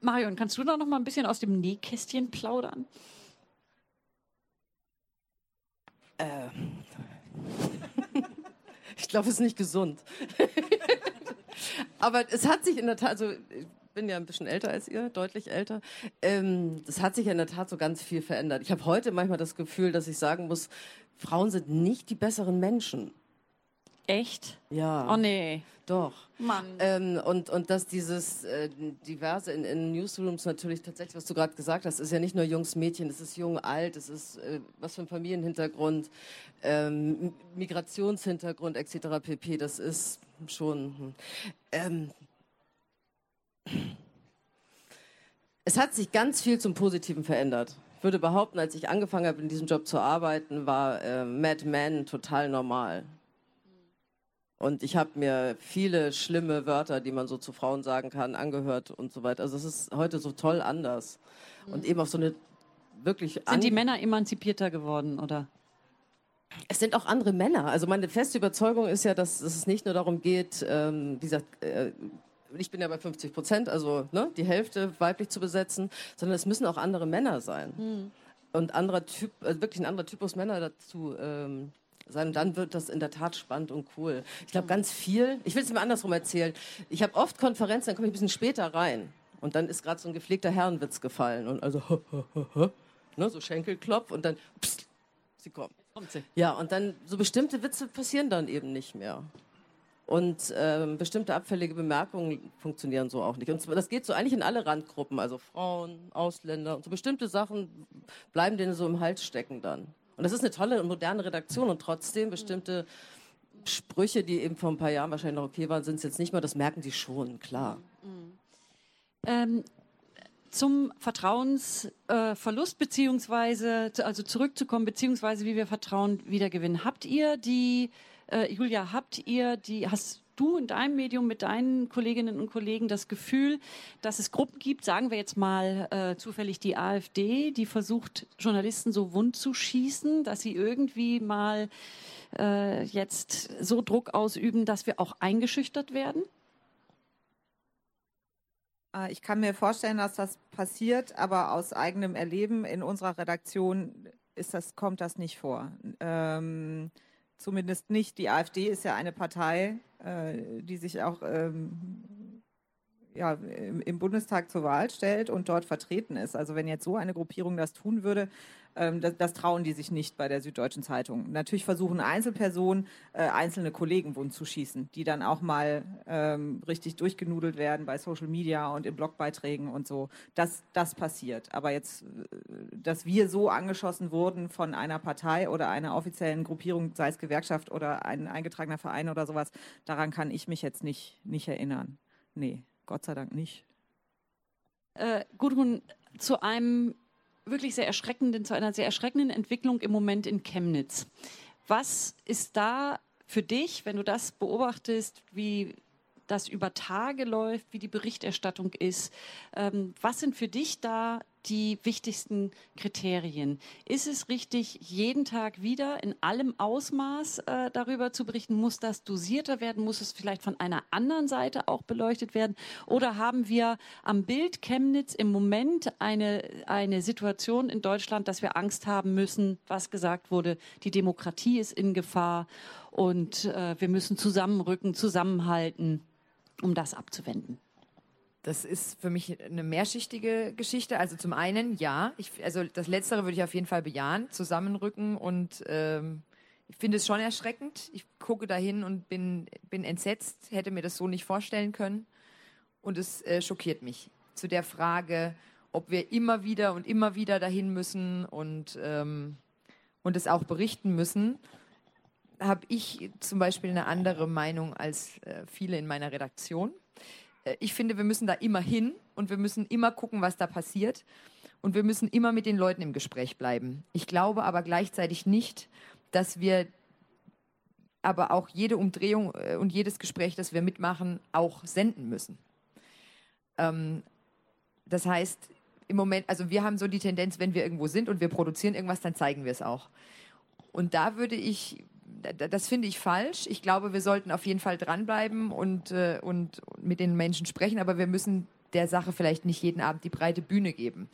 Marion, kannst du da noch mal ein bisschen aus dem Nähkästchen plaudern? Ich glaube, es ist nicht gesund. Aber es hat sich in der Tat, also ich bin ja ein bisschen älter als ihr, deutlich älter. Ähm, es hat sich in der Tat so ganz viel verändert. Ich habe heute manchmal das Gefühl, dass ich sagen muss, Frauen sind nicht die besseren Menschen. Echt? Ja. Oh nee. Doch. Mann. Ähm, und, und dass dieses äh, diverse in, in Newsrooms natürlich tatsächlich, was du gerade gesagt hast, ist ja nicht nur Jungs, Mädchen, es ist jung, alt, es ist äh, was für ein Familienhintergrund, ähm, Migrationshintergrund etc. pp. Das ist schon. hm. Ähm, es hat sich ganz viel zum Positiven verändert. Ich würde behaupten, als ich angefangen habe, in diesem Job zu arbeiten, war äh, Mad Men total normal. Und ich habe mir viele schlimme Wörter, die man so zu Frauen sagen kann, angehört und so weiter. Also es ist heute so toll anders. Und eben auf so eine wirklich Sind die Männer emanzipierter geworden, oder? es sind auch andere Männer. Also meine feste Überzeugung ist ja, dass, dass es nicht nur darum geht, ähm, wie gesagt, äh, ich bin ja bei 50 Prozent, also ne, die Hälfte weiblich zu besetzen, sondern es müssen auch andere Männer sein. Und anderer Typ, also wirklich ein anderer Typus Männer dazu ähm, sein. Dann wird das in der Tat spannend und cool. Ich glaube, ganz viel, ich will es mir andersrum erzählen. Ich habe oft Konferenzen, dann komme ich ein bisschen später rein. Und dann ist gerade so ein gepflegter Herrenwitz gefallen. Und also, ne, so Schenkelklopf und dann, pst, sie kommt. Kommt sie. Ja, und dann so bestimmte Witze passieren dann eben nicht mehr. Und ähm, bestimmte abfällige Bemerkungen funktionieren so auch nicht. Und das geht so eigentlich in alle Randgruppen, also Frauen, Ausländer und so bestimmte Sachen bleiben denen so im Hals stecken dann. Und das ist eine tolle und moderne Redaktion und trotzdem bestimmte Sprüche, die eben vor ein paar Jahren wahrscheinlich noch okay waren, sind es jetzt nicht mehr. Das merken die schon, klar. Ähm, zum Vertrauensverlust beziehungsweise zu- also zurückzukommen beziehungsweise wie wir Vertrauen wiedergewinnen. Habt ihr die äh, Julia, habt ihr die hast du in deinem Medium mit deinen Kolleginnen und Kollegen das Gefühl, dass es Gruppen gibt, sagen wir jetzt mal äh, zufällig die AfD, die versucht Journalisten so wund zu schießen, dass sie irgendwie mal äh, jetzt so Druck ausüben, dass wir auch eingeschüchtert werden? Äh, Ich kann mir vorstellen, dass das passiert, aber aus eigenem Erleben in unserer Redaktion ist das, kommt das nicht vor. Ähm, zumindest nicht. Die AfD ist ja eine Partei, äh, die sich auch ähm, ja, im, im Bundestag zur Wahl stellt und dort vertreten ist. Also wenn jetzt so eine Gruppierung das tun würde, das, das trauen die sich nicht bei der Süddeutschen Zeitung. Natürlich versuchen Einzelpersonen, äh, einzelne Kollegen wund zu schießen, die dann auch mal ähm, richtig durchgenudelt werden bei Social Media und in Blogbeiträgen und so. Das, das passiert. Aber jetzt, äh, dass wir so angeschossen wurden von einer Partei oder einer offiziellen Gruppierung, sei es Gewerkschaft oder ein eingetragener Verein oder sowas, daran kann ich mich jetzt nicht, nicht erinnern. Nee, Gott sei Dank nicht. äh, Gudrun, zu einem wirklich sehr erschreckenden, zu einer sehr erschreckenden Entwicklung im Moment in Chemnitz. Was ist da für dich, wenn du das beobachtest, wie das über Tage läuft, wie die Berichterstattung ist? Ähm, was sind für dich da die wichtigsten Kriterien? Ist es richtig, jeden Tag wieder in allem Ausmaß äh, darüber zu berichten? Muss das dosierter werden? Muss es vielleicht von einer anderen Seite auch beleuchtet werden? Oder haben wir am Bild Chemnitz im Moment eine, eine Situation in Deutschland, dass wir Angst haben müssen, was gesagt wurde, die Demokratie ist in Gefahr und äh, wir müssen zusammenrücken, zusammenhalten, um das abzuwenden? Das ist für mich eine mehrschichtige Geschichte. Also zum einen, ja, ich, also das Letztere würde ich auf jeden Fall bejahen, zusammenrücken und ähm, ich finde es schon erschreckend. Ich gucke dahin und bin, bin entsetzt, hätte mir das so nicht vorstellen können und es äh, schockiert mich. Zu der Frage, ob wir immer wieder und immer wieder dahin müssen und, ähm, und es auch berichten müssen, habe ich zum Beispiel eine andere Meinung als äh, viele in meiner Redaktion. Äh, ich finde, wir müssen da immer hin und wir müssen immer gucken, was da passiert. Und wir müssen immer mit den Leuten im Gespräch bleiben. Ich glaube aber gleichzeitig nicht, dass wir aber auch jede Umdrehung äh, und jedes Gespräch, das wir mitmachen, auch senden müssen. Ähm, das heißt, im Moment, also wir haben so die Tendenz, wenn wir irgendwo sind und wir produzieren irgendwas, dann zeigen wir es auch. Und da würde ich, das finde ich falsch. Ich glaube, wir sollten auf jeden Fall dranbleiben und, äh, und mit den Menschen sprechen, aber wir müssen der Sache vielleicht nicht jeden Abend die breite Bühne geben.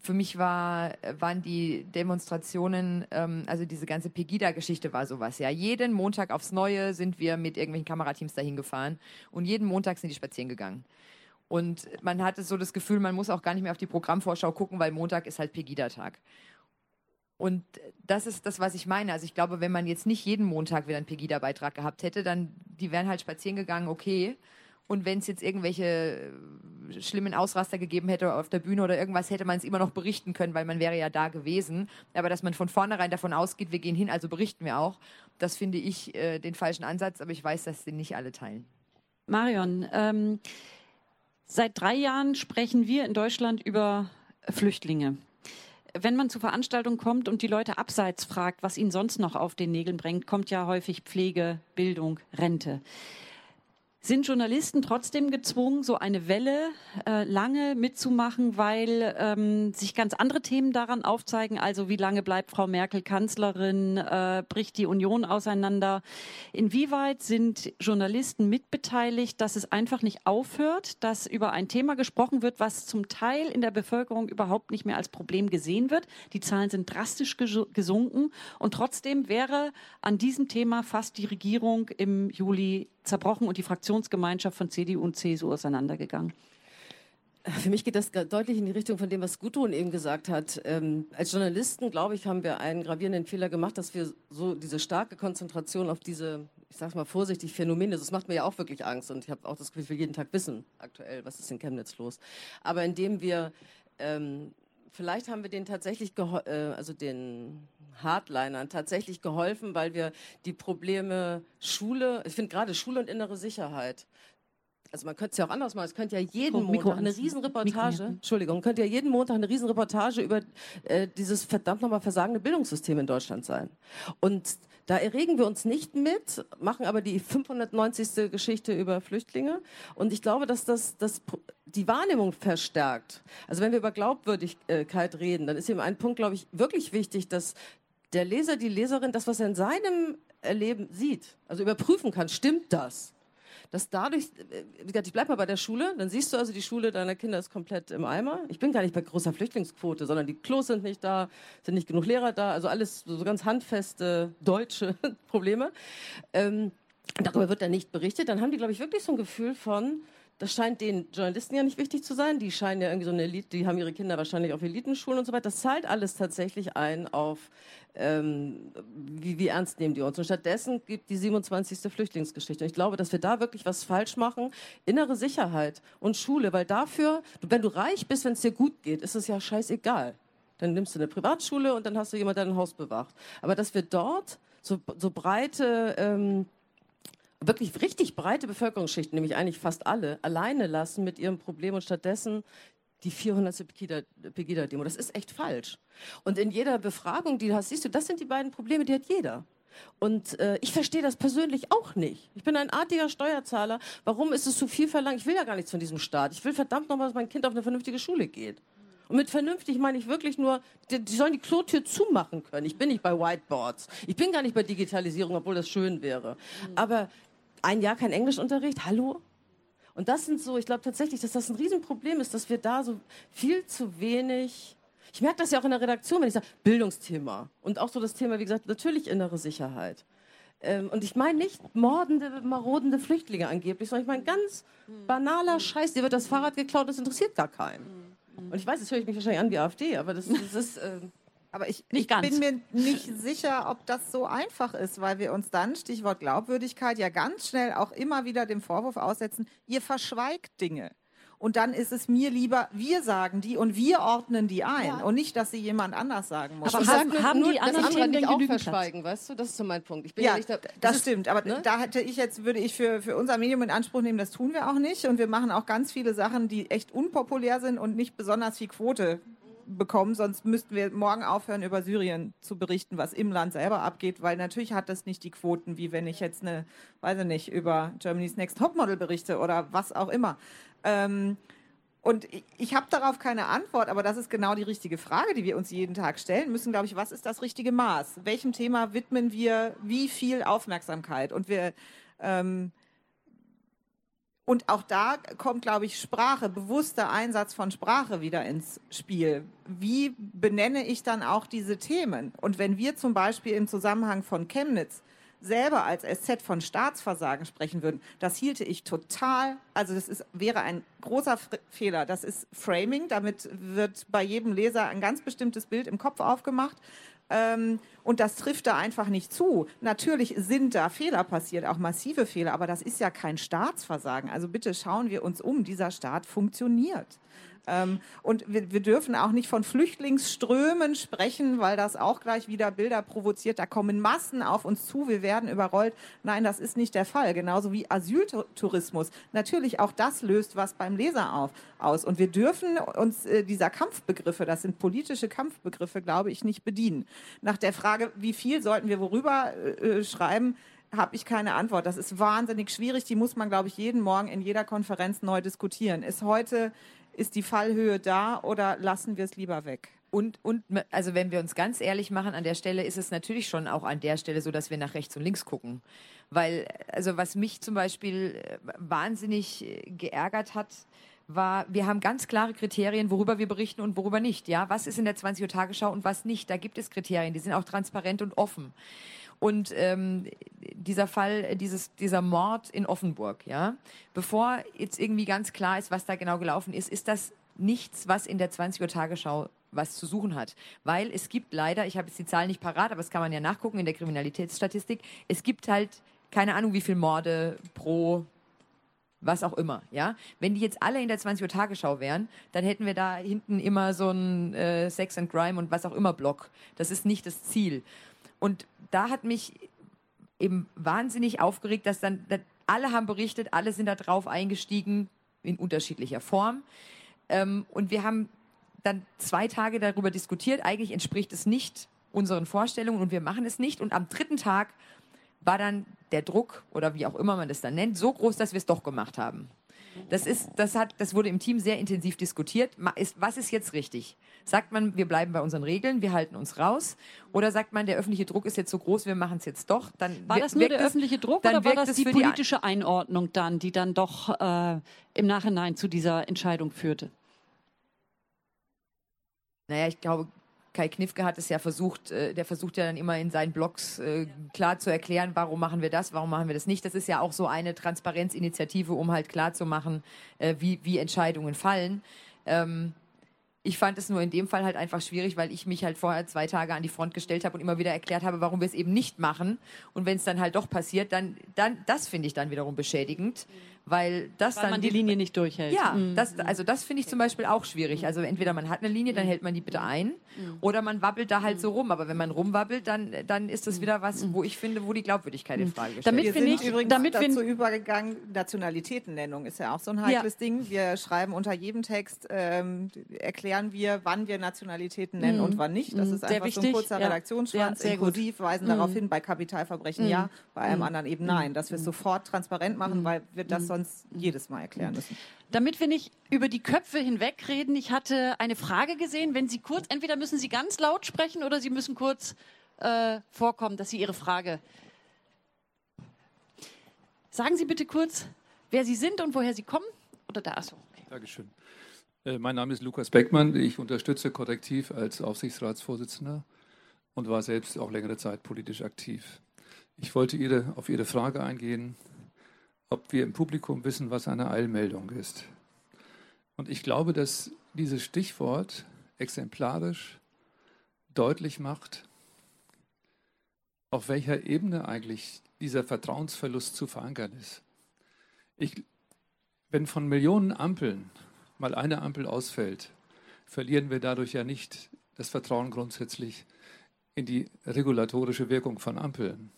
Für mich war, waren die Demonstrationen, ähm, also diese ganze Pegida-Geschichte war sowas. Ja, jeden Montag aufs Neue sind wir mit irgendwelchen Kamerateams dahin gefahren und jeden Montag sind die spazieren gegangen. Und man hatte so das Gefühl, man muss auch gar nicht mehr auf die Programmvorschau gucken, weil Montag ist halt Pegida-Tag. Und das ist das, was ich meine. Also ich glaube, wenn man jetzt nicht jeden Montag wieder einen Pegida-Beitrag gehabt hätte, dann die wären halt spazieren gegangen, okay. Und wenn es jetzt irgendwelche äh, schlimmen Ausraster gegeben hätte auf der Bühne oder irgendwas, hätte man es immer noch berichten können, weil man wäre ja da gewesen. Aber dass man von vornherein davon ausgeht, wir gehen hin, also berichten wir auch, das finde ich äh, den falschen Ansatz. Aber ich weiß, dass den nicht alle teilen. Marion, ähm, seit drei Jahren sprechen wir in Deutschland über Flüchtlinge. Wenn man zu Veranstaltungen kommt und die Leute abseits fragt, was ihnen sonst noch auf den Nägeln bringt, kommt ja häufig Pflege, Bildung, Rente. Sind Journalisten trotzdem gezwungen, so eine Welle äh, lange mitzumachen, weil ähm, sich ganz andere Themen daran aufzeigen? Also wie lange bleibt Frau Merkel Kanzlerin? Äh, bricht die Union auseinander? Inwieweit sind Journalisten mitbeteiligt, dass es einfach nicht aufhört, dass über ein Thema gesprochen wird, was zum Teil in der Bevölkerung überhaupt nicht mehr als Problem gesehen wird? Die Zahlen sind drastisch gesu- gesunken und trotzdem wäre an diesem Thema fast die Regierung im Juli zerbrochen und die Fraktionsgemeinschaft von CDU und CSU auseinandergegangen. Für mich geht das deutlich in die Richtung von dem, was Gudrun eben gesagt hat. Ähm, als Journalisten, glaube ich, haben wir einen gravierenden Fehler gemacht, dass wir so diese starke Konzentration auf diese, ich sage mal vorsichtig, Phänomene, das macht mir ja auch wirklich Angst und ich habe auch das Gefühl, will jeden Tag wissen, aktuell, was ist in Chemnitz los. Aber indem wir, ähm, vielleicht haben wir den tatsächlich, äh, also den Hardlinern tatsächlich geholfen, weil wir die Probleme Schule, ich finde gerade Schule und innere Sicherheit, also man könnte es ja auch anders machen. Es könnte ja jeden oh, Montag eine Riesenreportage, Entschuldigung, könnte ja jeden Montag eine Riesenreportage über äh, dieses verdammt nochmal versagende Bildungssystem in Deutschland sein. Und da erregen wir uns nicht mit, machen aber die 590. Geschichte über Flüchtlinge. Und ich glaube, dass das, das die Wahrnehmung verstärkt. Also wenn wir über Glaubwürdigkeit reden, dann ist eben ein Punkt, glaube ich, wirklich wichtig, dass der Leser, die Leserin das, was er in seinem Erleben sieht, also überprüfen kann, stimmt das? Dass dadurch, äh, wie gesagt, ich bleibe mal bei der Schule, dann siehst du also, die Schule deiner Kinder ist komplett im Eimer. Ich bin gar nicht bei großer Flüchtlingsquote, sondern die Klos sind nicht da, sind nicht genug Lehrer da, also alles so ganz handfeste deutsche Probleme. Ähm, darüber wird dann nicht berichtet. Dann haben die, glaube ich, wirklich so ein Gefühl von, das scheint den Journalisten ja nicht wichtig zu sein. Die scheinen ja irgendwie so eine Elite, die haben ihre Kinder wahrscheinlich auf Elitenschulen und so weiter. Das zahlt alles tatsächlich ein auf, ähm, wie, wie ernst nehmen die uns. Und stattdessen gibt die 27. Flüchtlingsgeschichte. Und ich glaube, dass wir da wirklich was falsch machen. Innere Sicherheit und Schule, weil dafür, wenn du reich bist, wenn es dir gut geht, ist es ja scheißegal. Dann nimmst du eine Privatschule und dann hast du jemanden, der dein Haus bewacht. Aber dass wir dort so, so breite... Ähm, wirklich richtig breite Bevölkerungsschichten, nämlich eigentlich fast alle, alleine lassen mit ihrem Problem und stattdessen die 400. Pegida-Demo. Das ist echt falsch. Und in jeder Befragung, die du hast, siehst du, das sind die beiden Probleme, die hat jeder. Und äh, ich verstehe das persönlich auch nicht. Ich bin ein artiger Steuerzahler. Warum ist es zu viel verlangt? Ich will ja gar nichts von diesem Staat. Ich will verdammt nochmal, dass mein Kind auf eine vernünftige Schule geht. Und mit vernünftig meine ich wirklich nur, die, die, sollen die Klotür zumachen können. Ich bin nicht bei Whiteboards. Ich bin gar nicht bei Digitalisierung, obwohl das schön wäre. Aber ein Jahr kein Englischunterricht, hallo? Und das sind so, ich glaube tatsächlich, dass das ein Riesenproblem ist, dass wir da so viel zu wenig. Ich merke das ja auch in der Redaktion, wenn ich sage, Bildungsthema. Und auch so das Thema, wie gesagt, natürlich innere Sicherheit. Ähm, und ich meine nicht mordende, marodende Flüchtlinge angeblich, sondern ich meine ganz banaler Scheiß, dir wird das Fahrrad geklaut, das interessiert gar keinen. Und ich weiß, jetzt höre ich mich wahrscheinlich an wie AfD, aber das, das ist. Äh, aber ich, ich bin mir nicht sicher, ob das so einfach ist, weil wir uns dann, Stichwort Glaubwürdigkeit, ja ganz schnell auch immer wieder dem Vorwurf aussetzen, ihr verschweigt Dinge. Und dann ist es mir lieber, wir sagen die und wir ordnen die ein ja. und nicht, dass sie jemand anders sagen muss. Aber haben, haben die anderen Themen denn auch verschweigen, Platz? weißt du? Das ist so mein Punkt. ja, ja da, das, das stimmt. Aber ne? da hätte ich jetzt, würde ich für, für unser Medium in Anspruch nehmen, das tun wir auch nicht. Und wir machen auch ganz viele Sachen, die echt unpopulär sind und nicht besonders viel Quote bekommen, sonst müssten wir morgen aufhören, über Syrien zu berichten, was im Land selber abgeht, weil natürlich hat das nicht die Quoten, wie wenn ich jetzt eine, weiß ich nicht, über Germany's Next Topmodel berichte oder was auch immer. Ähm, und ich, ich habe darauf keine Antwort, aber das ist genau die richtige Frage, die wir uns jeden Tag stellen müssen, glaube ich, was ist das richtige Maß? Welchem Thema widmen wir wie viel Aufmerksamkeit? Und wir ähm, und auch da kommt, glaube ich, Sprache, bewusster Einsatz von Sprache wieder ins Spiel. Wie benenne ich dann auch diese Themen? Und wenn wir zum Beispiel im Zusammenhang von Chemnitz selber als SZ von Staatsversagen sprechen würden, das hielte ich total, also das ist, wäre ein großer Fehler. Das ist Framing, damit wird bei jedem Leser ein ganz bestimmtes Bild im Kopf aufgemacht. Ähm, und das trifft da einfach nicht zu. Natürlich sind da Fehler passiert, auch massive Fehler, aber das ist ja kein Staatsversagen. Also bitte schauen wir uns um. Dieser Staat funktioniert. Ähm, und wir, wir, dürfen auch nicht von Flüchtlingsströmen sprechen, weil das auch gleich wieder Bilder provoziert. Da kommen Massen auf uns zu, wir werden überrollt. Nein, das ist nicht der Fall. Genauso wie Asyltourismus. Natürlich auch das löst was beim Leser auf, aus. Und wir dürfen uns äh, dieser Kampfbegriffe, das sind politische Kampfbegriffe, glaube ich, nicht bedienen. Nach der Frage, wie viel sollten wir worüber äh, schreiben, habe ich keine Antwort. Das ist wahnsinnig schwierig. Die muss man, glaube ich, jeden Morgen in jeder Konferenz neu diskutieren. Ist heute ist die Fallhöhe da oder lassen wir es lieber weg? Und, und also wenn wir uns ganz ehrlich machen, an der Stelle ist es natürlich schon auch an der Stelle so, dass wir nach rechts und links gucken. Weil, also was mich zum Beispiel äh, wahnsinnig äh, geärgert hat, war, wir haben ganz klare Kriterien, worüber wir berichten und worüber nicht. Ja, was ist in der 20 Uhr Tagesschau und was nicht? Da gibt es Kriterien, die sind auch transparent und offen. Und ähm, dieser Fall, dieses, dieser Mord in Offenburg, ja, bevor jetzt irgendwie ganz klar ist, was da genau gelaufen ist, ist das nichts, was in der 20 Uhr Tagesschau was zu suchen hat. Weil es gibt leider, ich habe jetzt die Zahlen nicht parat, aber das kann man ja nachgucken in der Kriminalitätsstatistik, es gibt halt keine Ahnung, wie viele Morde pro was auch immer, ja. Wenn die jetzt alle in der 20 Uhr Tagesschau wären, dann hätten wir da hinten immer so ein äh, Sex and Crime und was auch immer Block. Das ist nicht das Ziel. Und da hat mich eben wahnsinnig aufgeregt, dass dann dass alle haben berichtet, alle sind da drauf eingestiegen in unterschiedlicher Form. Ähm, und wir haben dann zwei Tage darüber diskutiert. Eigentlich entspricht es nicht unseren Vorstellungen und wir machen es nicht. Und am dritten Tag war dann der Druck oder wie auch immer man das dann nennt, so groß, dass wir es doch gemacht haben. Das ist, das hat, das wurde im Team sehr intensiv diskutiert. was ist jetzt richtig? Sagt man, wir bleiben bei unseren Regeln, wir halten uns raus? Oder sagt man, der öffentliche Druck ist jetzt so groß, wir machen es jetzt doch? Dann war das nur der öffentliche Druck oder war das die politische die Einordnung dann, die dann doch äh, im Nachhinein zu dieser Entscheidung führte? Naja, ich glaube, Kai Knifke hat es ja versucht, äh, der versucht ja dann immer in seinen Blogs äh, klar zu erklären, warum machen wir das, warum machen wir das nicht. Das ist ja auch so eine Transparenzinitiative, um halt klar zu machen, äh, wie, wie Entscheidungen fallen. Ähm, ich fand es nur in dem Fall halt einfach schwierig, weil ich mich halt vorher zwei Tage an die Front gestellt habe und immer wieder erklärt habe, warum wir es eben nicht machen. Und wenn es dann halt doch passiert, dann, dann das finde ich dann wiederum beschädigend weil das weil dann man die Linie nicht durchhält. Ja, mhm. das, also das finde ich zum Beispiel auch schwierig. Also entweder man hat eine Linie, dann hält man die bitte ein, mhm. oder man wabbelt da halt so rum. Aber wenn man rumwabbelt, dann, dann ist das wieder was, wo ich finde, wo die Glaubwürdigkeit in Frage steht. Damit wir sind ich, übrigens damit dazu übergegangen, Nationalitätennennung ist ja auch so ein heikles ja. Ding. Wir schreiben unter jedem Text, ähm, erklären wir, wann wir Nationalitäten nennen mhm. und wann nicht. Das ist sehr einfach wichtig. so ein kurzer ja. Redaktionsschwanz. Ja, Inklusiv weisen mhm. darauf hin, bei Kapitalverbrechen ja, bei einem anderen eben nein. Dass wir es sofort transparent machen, weil wir das sonst sonst jedes Mal erklären müssen. Damit wir nicht über die Köpfe hinweg reden, ich hatte eine Frage gesehen. Wenn Sie kurz, entweder müssen Sie ganz laut sprechen oder Sie müssen kurz äh, vorkommen, dass Sie Ihre Frage. Sagen Sie bitte kurz, wer Sie sind und woher Sie kommen. Oder da, achso. Okay. Dankeschön. Äh, mein Name ist Lukas Beckmann. Ich unterstütze Korrektiv als Aufsichtsratsvorsitzender und war selbst auch längere Zeit politisch aktiv. Ich wollte Ihre, auf Ihre Frage eingehen, ob wir im Publikum wissen, was eine Eilmeldung ist. Und ich glaube, dass dieses Stichwort exemplarisch deutlich macht, auf welcher Ebene eigentlich dieser Vertrauensverlust zu verankern ist. Ich, wenn von Millionen Ampeln mal eine Ampel ausfällt, verlieren wir dadurch ja nicht das Vertrauen grundsätzlich in die regulatorische Wirkung von Ampeln.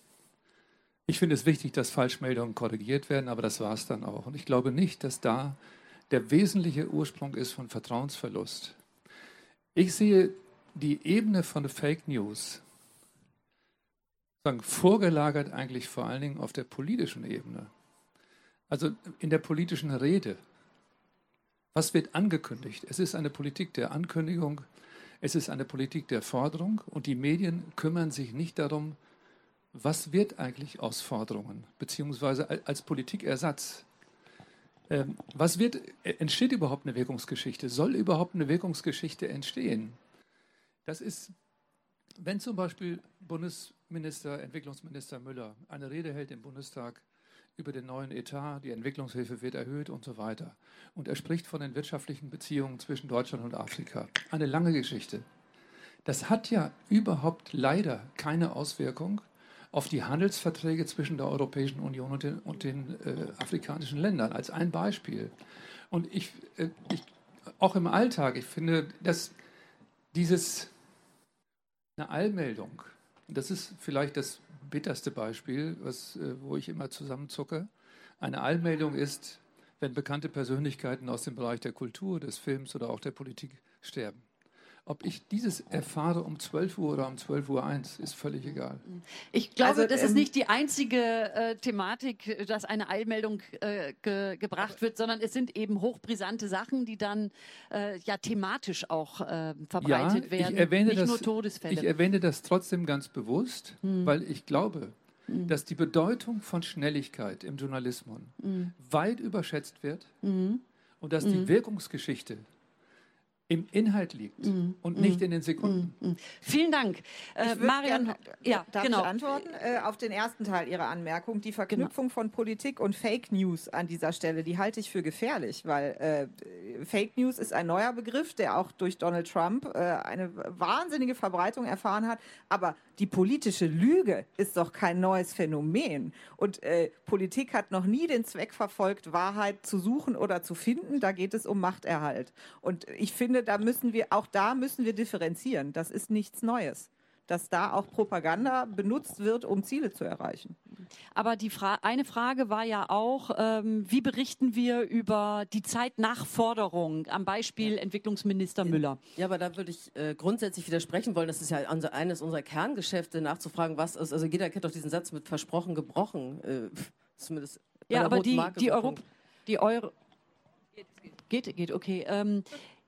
Ich finde es wichtig, dass Falschmeldungen korrigiert werden, aber das war es dann auch. Und ich glaube nicht, dass da der wesentliche Ursprung ist von Vertrauensverlust. Ich sehe die Ebene von Fake News vorgelagert eigentlich vor allen Dingen auf der politischen Ebene. Also in der politischen Rede. Was wird angekündigt? Es ist eine Politik der Ankündigung, es ist eine Politik der Forderung und die Medien kümmern sich nicht darum, was wird eigentlich aus Forderungen, beziehungsweise als Politikersatz? Ähm, was wird, äh, entsteht überhaupt eine Wirkungsgeschichte? Soll überhaupt eine Wirkungsgeschichte entstehen? Das ist, wenn zum Beispiel Bundesminister, Entwicklungsminister Müller eine Rede hält im Bundestag über den neuen Etat, die Entwicklungshilfe wird erhöht und so weiter. Und er spricht von den wirtschaftlichen Beziehungen zwischen Deutschland und Afrika. Eine lange Geschichte. Das hat ja überhaupt leider keine Auswirkung auf die Handelsverträge zwischen der Europäischen Union und den, und den äh, afrikanischen Ländern, als ein Beispiel. Und ich, äh, ich, auch im Alltag, ich finde, dass dieses, eine Allmeldung, das ist vielleicht das bitterste Beispiel, was, äh, wo ich immer zusammenzucke. Eine Allmeldung ist, wenn bekannte Persönlichkeiten aus dem Bereich der Kultur, des Films oder auch der Politik sterben. Ob ich dieses erfahre um 12 Uhr oder um 12 Uhr 1, ist völlig egal. Ich glaube, also, das ähm, ist nicht die einzige äh, Thematik, dass eine Eilmeldung äh, ge gebracht wird, sondern es sind eben hochbrisante Sachen, die dann äh, ja thematisch auch äh, verbreitet ja, werden. Ich erwähne nicht das, nur Todesfälle. Ich erwähne das trotzdem ganz bewusst, hm. weil ich glaube, hm. dass die Bedeutung von Schnelligkeit im Journalismus hm. weit überschätzt wird hm. und dass die hm. Wirkungsgeschichte im Inhalt liegt und nicht in den Sekunden. Vielen Dank. Äh, Marion, gern- ja, darf genau. ich antworten äh, auf den ersten Teil Ihrer Anmerkung? Die Verknüpfung von Politik und Fake News an dieser Stelle, die halte ich für gefährlich, weil äh, Fake News ist ein neuer Begriff, der auch durch Donald Trump äh, eine wahnsinnige Verbreitung erfahren hat. Aber die politische Lüge ist doch kein neues Phänomen. Und äh, Politik hat noch nie den Zweck verfolgt, Wahrheit zu suchen oder zu finden. Da geht es um Machterhalt. Und ich finde, da müssen wir, auch da müssen wir differenzieren. Das ist nichts Neues. Dass da auch Propaganda benutzt wird, um Ziele zu erreichen. Aber die Fra eine Frage war ja auch, ähm, wie berichten wir über die Zeit nach Forderung? Am Beispiel Entwicklungsminister Müller. Ja, aber da würde ich äh, grundsätzlich widersprechen wollen. Das ist ja unser, eines unserer Kerngeschäfte, nachzufragen, was ist. Also jeder kennt doch diesen Satz mit versprochen, gebrochen. Äh, zumindest Ja, aber die, die so ein Euro, Punkt. die Euro, geht, geht, okay. Ähm,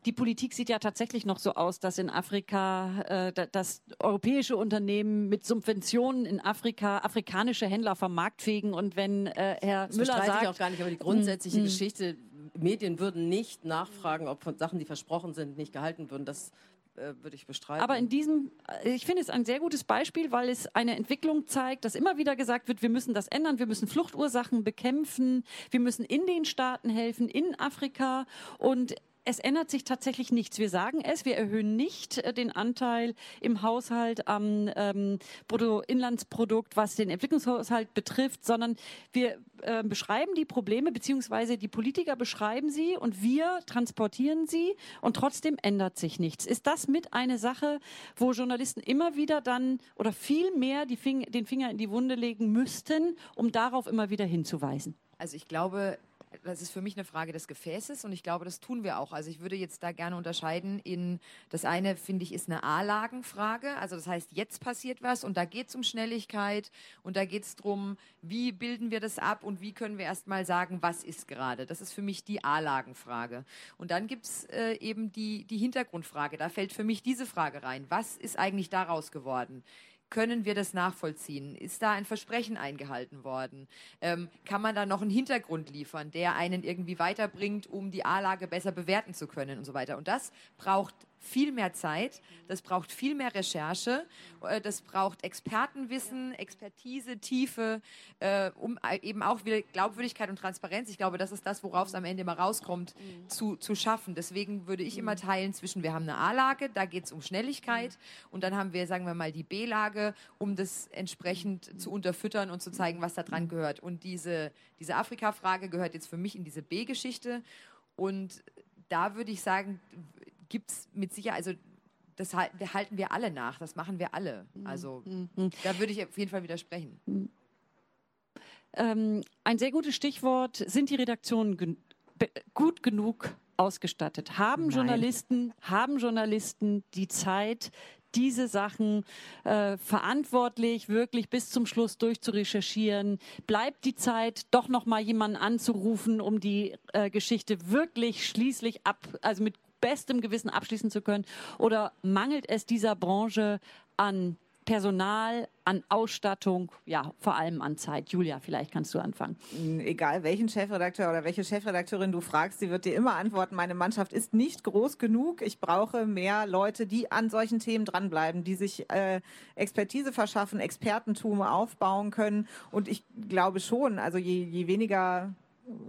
die Politik sieht ja tatsächlich noch so aus, dass in Afrika, äh, da- dass europäische Unternehmen mit Subventionen in Afrika afrikanische Händler vom Markt fegen und wenn äh, Herr Das Müller bestreite ich sagt, auch gar nicht, aber die grundsätzliche Mm, mm. Geschichte, Medien würden nicht nachfragen, ob von Sachen, die versprochen sind, nicht gehalten würden. Das äh, würde ich bestreiten. Aber in diesem, äh, ich finde es ein sehr gutes Beispiel, weil es eine Entwicklung zeigt, dass immer wieder gesagt wird, wir müssen das ändern, wir müssen Fluchtursachen bekämpfen, wir müssen in den Staaten helfen, in Afrika und es ändert sich tatsächlich nichts. Wir sagen es, wir erhöhen nicht äh, den Anteil im Haushalt am ähm, Bruttoinlandsprodukt, was den Entwicklungshaushalt betrifft, sondern wir äh, beschreiben die Probleme, beziehungsweise die Politiker beschreiben sie und wir transportieren sie und trotzdem ändert sich nichts. Ist das mit eine Sache, wo Journalisten immer wieder dann oder viel mehr Fing den Finger in die Wunde legen müssten, um darauf immer wieder hinzuweisen? Also ich glaube, das ist für mich eine Frage des Gefäßes und ich glaube, das tun wir auch. Also ich würde jetzt da gerne unterscheiden in, das eine finde ich ist eine A-Lagenfrage, also das heißt, jetzt passiert was und da geht es um Schnelligkeit und da geht es darum, wie bilden wir das ab und wie können wir erstmal sagen, was ist gerade. Das ist für mich die A-Lagenfrage. Und dann gibt es äh, eben die, die Hintergrundfrage, da fällt für mich diese Frage rein. Was ist eigentlich daraus geworden? Können wir das nachvollziehen? Ist da ein Versprechen eingehalten worden? Ähm, kann man da noch einen Hintergrund liefern, der einen irgendwie weiterbringt, um die A-Lage besser bewerten zu können und so weiter? Und das braucht viel mehr Zeit, das braucht viel mehr Recherche, äh, das braucht Expertenwissen, Expertise, Tiefe, äh, um eben auch wieder Glaubwürdigkeit und Transparenz. Ich glaube, das ist das, worauf es am Ende immer rauskommt, zu, zu schaffen. Deswegen würde ich immer teilen zwischen, wir haben eine A-Lage, da geht es um Schnelligkeit und dann haben wir, sagen wir mal, die B-Lage, um das entsprechend zu unterfüttern und zu zeigen, was da dran gehört. Und diese, diese Afrika-Frage gehört jetzt für mich in diese B-Geschichte und da würde ich sagen, gibt es mit Sicherheit, also das hal- das halten wir alle nach, das machen wir alle. Also da würde ich auf jeden Fall widersprechen. Ähm, ein sehr gutes Stichwort, sind die Redaktionen gen gut genug ausgestattet? Haben Nein. Journalisten, haben Journalisten die Zeit, diese Sachen äh, verantwortlich wirklich bis zum Schluss durchzurecherchieren? Bleibt die Zeit, doch noch mal jemanden anzurufen, um die äh, Geschichte wirklich schließlich ab, also mit bestem Gewissen abschließen zu können? Oder mangelt es dieser Branche an Personal, an Ausstattung, ja, vor allem an Zeit? Julia, vielleicht kannst du anfangen. Egal welchen Chefredakteur oder welche Chefredakteurin du fragst, sie wird dir immer antworten, meine Mannschaft ist nicht groß genug. Ich brauche mehr Leute, die an solchen Themen dranbleiben, die sich äh, Expertise verschaffen, Expertentum aufbauen können. Und ich glaube schon, also je, je weniger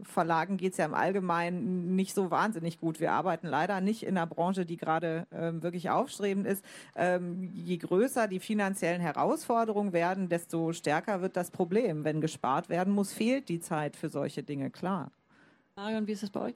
Verlagen geht es ja im Allgemeinen nicht so wahnsinnig gut. Wir arbeiten leider nicht in einer Branche, die gerade ähm, wirklich aufstrebend ist. Ähm, je größer die finanziellen Herausforderungen werden, desto stärker wird das Problem. Wenn gespart werden muss, fehlt die Zeit für solche Dinge, klar. Marion, wie ist es bei euch?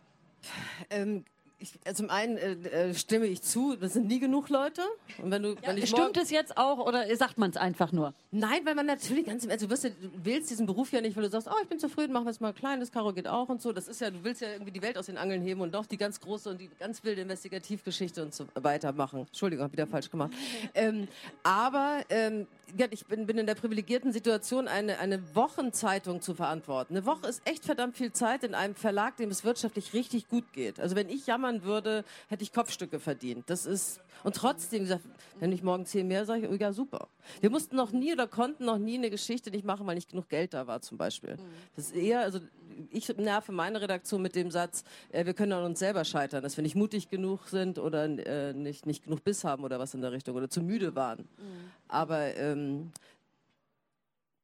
Ähm, ich, äh, zum einen äh, äh, stimme ich zu, das sind nie genug Leute. Und wenn du, wenn ich Stimmt es jetzt auch oder sagt man es einfach nur? Nein, weil man natürlich ganz im Ernst, du, wirst ja, du wählst diesen Beruf ja nicht, weil du sagst, oh, ich bin zufrieden, machen wir es mal klein, das Karo geht auch und so. Das ist ja, du willst ja irgendwie die Welt aus den Angeln heben und doch die ganz große und die ganz wilde Investigativgeschichte und so weiter machen. Entschuldigung, hab wieder falsch gemacht. ähm, aber ähm, ja, ich bin, bin in der privilegierten Situation, eine, eine Wochenzeitung zu verantworten. Eine Woche ist echt verdammt viel Zeit in einem Verlag, dem es wirtschaftlich richtig gut geht. Also wenn ich jammern würde, hätte ich Kopfstücke verdient. Das ist und trotzdem gesagt, wenn ich morgen zehn mehr sage, ich, ja super. Wir mussten noch nie oder konnten noch nie eine Geschichte nicht machen, weil nicht genug Geld da war zum Beispiel. Das ist eher, also ich nerve meine Redaktion mit dem Satz, äh, wir können an uns selber scheitern, dass wir nicht mutig genug sind oder äh, nicht, nicht genug Biss haben oder was in der Richtung oder zu müde waren. Mhm. Aber ähm,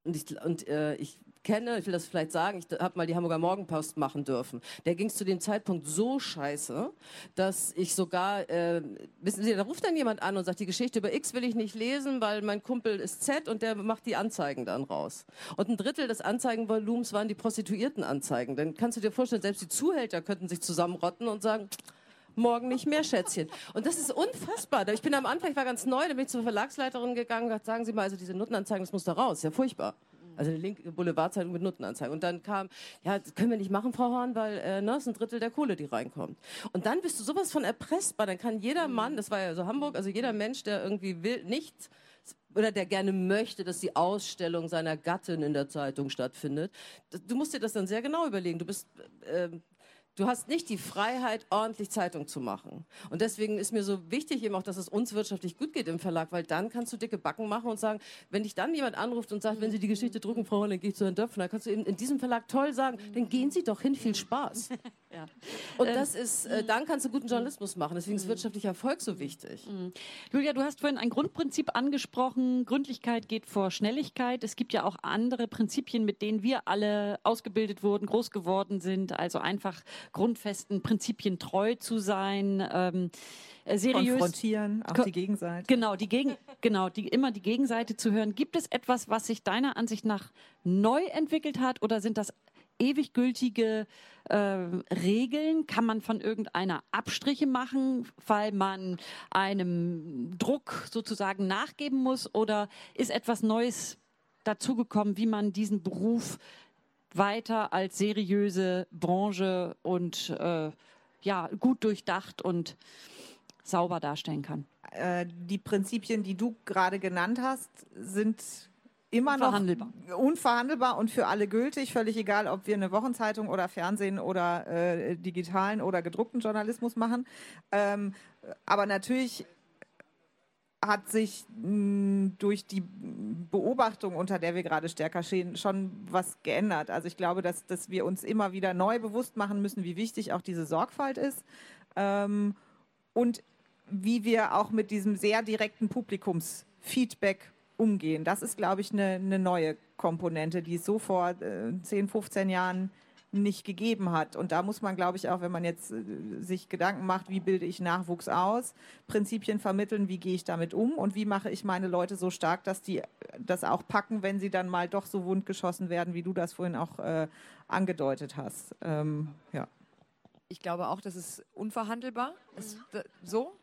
und ich, und äh, ich kenne, ich will das vielleicht sagen, ich habe mal die Hamburger Morgenpost machen dürfen. Der ging zu dem Zeitpunkt so scheiße, dass ich sogar, äh, wissen Sie, da ruft dann jemand an und sagt, die Geschichte über X will ich nicht lesen, weil mein Kumpel ist Z und der macht die Anzeigen dann raus. Und ein Drittel des Anzeigenvolumens waren die Prostituiertenanzeigen. Dann kannst du dir vorstellen, selbst die Zuhälter könnten sich zusammenrotten und sagen, morgen nicht mehr, Schätzchen. Und das ist unfassbar. Ich bin am Anfang, ich war ganz neu, da bin ich zur Verlagsleiterin gegangen und gesagt, sagen Sie mal, also diese Nuttenanzeigen, das muss da raus, ja furchtbar. Also eine linke Boulevardzeitung mit Nuttenanzeigen. Und dann kam, ja, das können wir nicht machen, Frau Horn, weil äh, ne, ist ein Drittel der Kohle, die reinkommt. Und dann bist du sowas von erpressbar. Dann kann jeder mhm. Mann, das war ja so Hamburg, also jeder Mensch, der irgendwie will, nicht oder der gerne möchte, dass die Ausstellung seiner Gattin in der Zeitung stattfindet. Du musst dir das dann sehr genau überlegen. Du bist äh, Du hast nicht die Freiheit, ordentlich Zeitung zu machen. Und deswegen ist mir so wichtig eben auch, dass es uns wirtschaftlich gut geht im Verlag, weil dann kannst du dicke Backen machen und sagen, wenn dich dann jemand anruft und sagt, wenn Sie die Geschichte drucken, Frau Holland, gehe ich zu Herrn Döpfner, kannst du eben in diesem Verlag toll sagen, dann gehen Sie doch hin, viel Spaß. Ja. Und ähm, das ist, äh, dann kannst du guten Journalismus machen. Deswegen ist wirtschaftlicher Erfolg so wichtig. Julia, du hast vorhin ein Grundprinzip angesprochen. Gründlichkeit geht vor Schnelligkeit. Es gibt ja auch andere Prinzipien, mit denen wir alle ausgebildet wurden, groß geworden sind. Also einfach grundfesten Prinzipien treu zu sein. Ähm, äh, seriös konfrontieren, auch die Gegenseite. Genau, die Gegen, genau, die immer die Gegenseite zu hören. Gibt es etwas, was sich deiner Ansicht nach neu entwickelt hat, oder sind das ewig gültige äh, Regeln? Kann man von irgendeiner Abstriche machen, weil man einem Druck sozusagen nachgeben muss? Oder ist etwas Neues dazugekommen, wie man diesen Beruf weiter als seriöse Branche und äh, ja, gut durchdacht und sauber darstellen kann? Äh, die Prinzipien, die du gerade genannt hast, sind immer noch unverhandelbar und für alle gültig, völlig egal, ob wir eine Wochenzeitung oder Fernsehen oder äh, digitalen oder gedruckten Journalismus machen. Ähm, aber natürlich hat sich mh, durch die Beobachtung, unter der wir gerade stärker stehen, schon was geändert. Also ich glaube, dass, dass wir uns immer wieder neu bewusst machen müssen, wie wichtig auch diese Sorgfalt ist ähm, und wie wir auch mit diesem sehr direkten Publikumsfeedback umgehen. Das ist, glaube ich, eine, eine neue Komponente, die es so vor äh, 10, 15 Jahren nicht gegeben hat. Und da muss man, glaube ich, auch, wenn man jetzt äh, sich Gedanken macht, wie bilde ich Nachwuchs aus, Prinzipien vermitteln, wie gehe ich damit um und wie mache ich meine Leute so stark, dass die das auch packen, wenn sie dann mal doch so wundgeschossen werden, wie du das vorhin auch äh, angedeutet hast. Ähm, ja. Ich glaube auch, das ist unverhandelbar. Mhm. Ist so,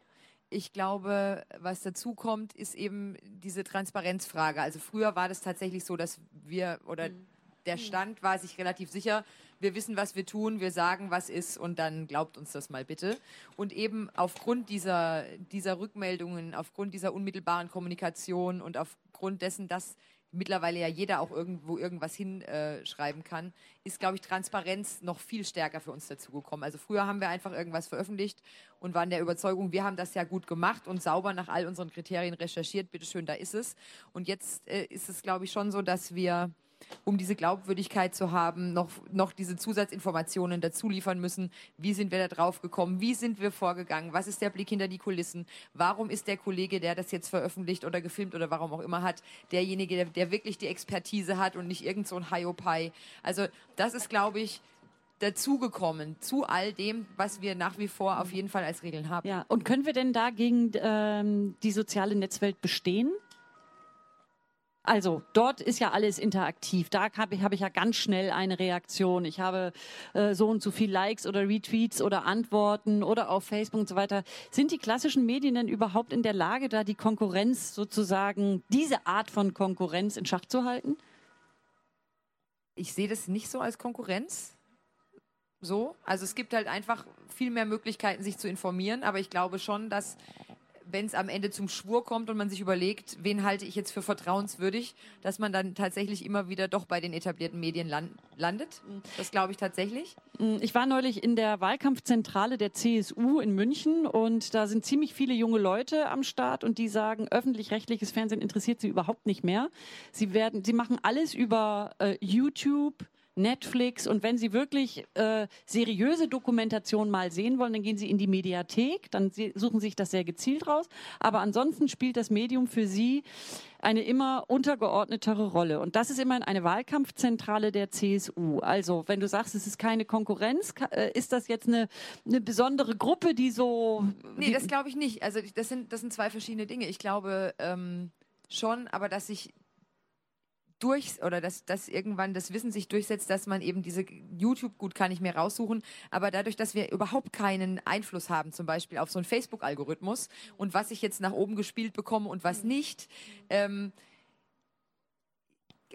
ich glaube, was dazu kommt, ist eben diese Transparenzfrage. Also früher war das tatsächlich so, dass wir oder mhm. der Stand war sich relativ sicher, wir wissen, was wir tun, wir sagen, was ist und dann glaubt uns das mal bitte. Und eben aufgrund dieser, dieser Rückmeldungen, aufgrund dieser unmittelbaren Kommunikation und aufgrund dessen, dass mittlerweile ja jeder auch irgendwo irgendwas hinschreiben äh, kann, ist, glaube ich, Transparenz noch viel stärker für uns dazugekommen. Also früher haben wir einfach irgendwas veröffentlicht und waren der Überzeugung, wir haben das ja gut gemacht und sauber nach all unseren Kriterien recherchiert, bitteschön, da ist es. Und jetzt äh, ist es, glaube ich, schon so, dass wir um diese Glaubwürdigkeit zu haben, noch, noch diese Zusatzinformationen dazu liefern müssen. Wie sind wir da drauf gekommen? Wie sind wir vorgegangen? Was ist der Blick hinter die Kulissen? Warum ist der Kollege, der das jetzt veröffentlicht oder gefilmt oder warum auch immer hat, derjenige, der, der wirklich die Expertise hat und nicht irgend so ein Hiopai? Also das ist, glaube ich, dazugekommen zu all dem, was wir nach wie vor auf jeden Fall als Regeln haben. Ja, und können wir denn dagegen ähm, die soziale Netzwelt bestehen? Also dort ist ja alles interaktiv. Da habe ich, hab ich ja ganz schnell eine Reaktion. Ich habe äh, so und so viel Likes oder Retweets oder Antworten oder auf Facebook und so weiter. Sind die klassischen Medien denn überhaupt in der Lage, da die Konkurrenz sozusagen, diese Art von Konkurrenz in Schach zu halten? Ich sehe das nicht so als Konkurrenz. So. Also es gibt halt einfach viel mehr Möglichkeiten, sich zu informieren. Aber ich glaube schon, dass wenn es am Ende zum Schwur kommt und man sich überlegt, wen halte ich jetzt für vertrauenswürdig, dass man dann tatsächlich immer wieder doch bei den etablierten Medien land landet. Das glaube ich tatsächlich. Mm, ich war neulich in der Wahlkampfzentrale der CSU in München und da sind ziemlich viele junge Leute am Start und die sagen, öffentlich-rechtliches Fernsehen interessiert sie überhaupt nicht mehr. Sie werden, sie machen alles über äh, YouTube, Netflix. Und wenn Sie wirklich äh, seriöse Dokumentation mal sehen wollen, dann gehen Sie in die Mediathek, dann suchen Sie sich das sehr gezielt raus. Aber ansonsten spielt das Medium für Sie eine immer untergeordnetere Rolle. Und das ist immerhin eine Wahlkampfzentrale der CSU. Also, wenn du sagst, es ist keine Konkurrenz, äh, ist das jetzt eine, eine besondere Gruppe, die so. Nee, das glaube ich nicht. Also, das sind, das sind zwei verschiedene Dinge. Ich glaube ähm, schon, aber dass sich durch oder dass, dass irgendwann das Wissen sich durchsetzt, dass man eben diese YouTube gut kann ich mir raussuchen, aber dadurch, dass wir überhaupt keinen Einfluss haben, zum Beispiel auf so einen Facebook-Algorithmus und was ich jetzt nach oben gespielt bekomme und was nicht, ähm,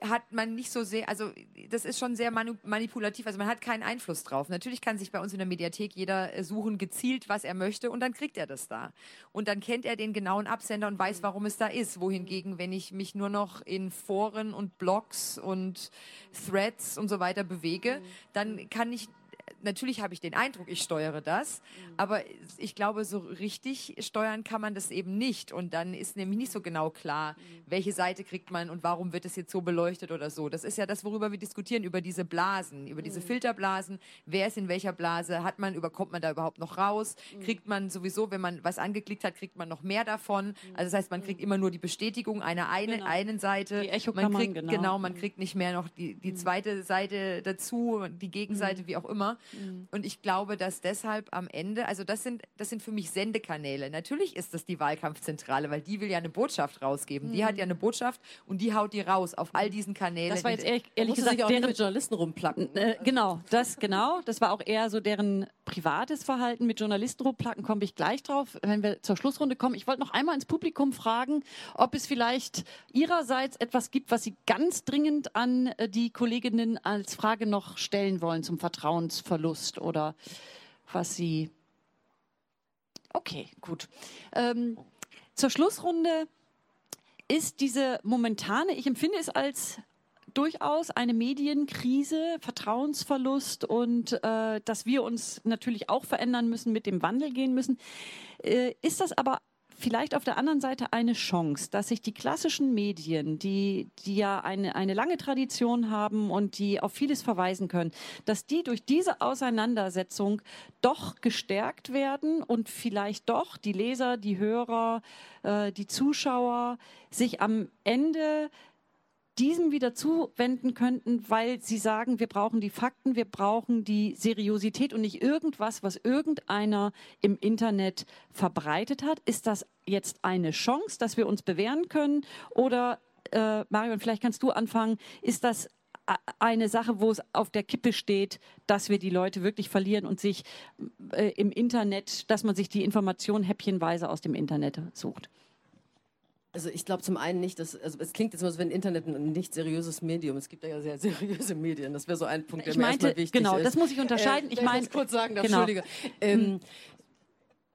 hat man nicht so sehr, also das ist schon sehr manipulativ, also man hat keinen Einfluss drauf. Natürlich kann sich bei uns in der Mediathek jeder äh, suchen, gezielt, was er möchte und dann kriegt er das da. Und dann kennt er den genauen Absender und weiß, warum es da ist. Wohingegen, wenn ich mich nur noch in Foren und Blogs und Threads und so weiter bewege, dann kann ich natürlich habe ich den Eindruck, ich steuere das, mhm. aber ich glaube, so richtig steuern kann man das eben nicht. Und dann ist nämlich nicht so genau klar, mhm. welche Seite kriegt man und warum wird es jetzt so beleuchtet oder so. Das ist ja das, worüber wir diskutieren, über diese Blasen, über diese mhm. Filterblasen. Wer ist in welcher Blase? Hat man, über, kommt man da überhaupt noch raus? Kriegt man sowieso, wenn man was angeklickt hat, kriegt man noch mehr davon? Also das heißt, man kriegt immer nur die Bestätigung einer eine, genau. einen Seite. Die Echo man kriegt, genau. genau. man kriegt nicht mehr noch die, die zweite Seite dazu, die Gegenseite, wie auch immer. Mhm. Und ich glaube, dass deshalb am Ende, also das sind, das sind für mich Sendekanäle. Natürlich ist das die Wahlkampfzentrale, weil die will ja eine Botschaft rausgeben. Mhm. Die hat ja eine Botschaft und die haut die raus auf all diesen Kanälen. Das war jetzt ehrlich, ehrlich gesagt auch deren mit Journalisten rumplacken. Äh, genau, das genau. Das war auch eher so deren privates Verhalten mit Journalisten rumplacken. Komme ich gleich drauf, wenn wir zur Schlussrunde kommen. Ich wollte noch einmal ins Publikum fragen, ob es vielleicht ihrerseits etwas gibt, was Sie ganz dringend an äh, die Kolleginnen als Frage noch stellen wollen zum Vertrauensverlust. Angst oder was Sie. Okay, gut. Ähm, zur Schlussrunde ist diese momentane, ich empfinde es als durchaus eine Medienkrise, Vertrauensverlust und äh, dass wir uns natürlich auch verändern müssen, mit dem Wandel gehen müssen. Äh, ist das aber vielleicht auf der anderen Seite eine Chance, dass sich die klassischen Medien, die, die ja eine, eine lange Tradition haben und die auf vieles verweisen können, dass die durch diese Auseinandersetzung doch gestärkt werden und vielleicht doch die Leser, die Hörer, äh, die Zuschauer sich am Ende diesem wieder zuwenden könnten, weil sie sagen, wir brauchen die Fakten, wir brauchen die Seriosität und nicht irgendwas, was irgendeiner im Internet verbreitet hat. Ist das jetzt eine Chance, dass wir uns bewähren können? Oder, äh, Marion, vielleicht kannst du anfangen, ist das eine Sache, wo es auf der Kippe steht, dass wir die Leute wirklich verlieren und sich äh, im Internet, dass man sich die Informationen häppchenweise aus dem Internet sucht? Also ich glaube zum einen nicht, dass, also es klingt jetzt immer so, wenn Internet ein nicht seriöses Medium. Es gibt ja sehr seriöse Medien. Das wäre so ein Punkt, der ich mir meinte, erstmal wichtig genau, ist. Genau, das muss ich unterscheiden. Äh, ich meine, kurz sagen, darf, genau. Entschuldige. Ähm,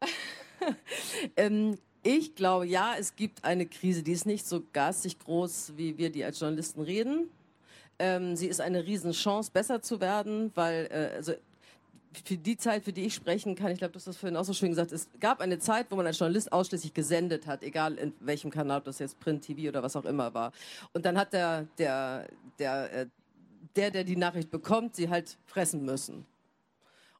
ähm, ich glaube, ja, es gibt eine Krise, die ist nicht so garstig groß, wie wir die als Journalisten reden. Ähm, sie ist eine Riesenchance, besser zu werden, weil äh, also für die Zeit, für die ich sprechen kann, ich glaube, du hast das vorhin auch so schön gesagt, es gab eine Zeit, wo man als Journalist ausschließlich gesendet hat, egal in welchem Kanal, ob das jetzt Print, TV oder was auch immer war. Und dann hat der, der, der, äh, der, der die Nachricht bekommt, sie halt fressen müssen.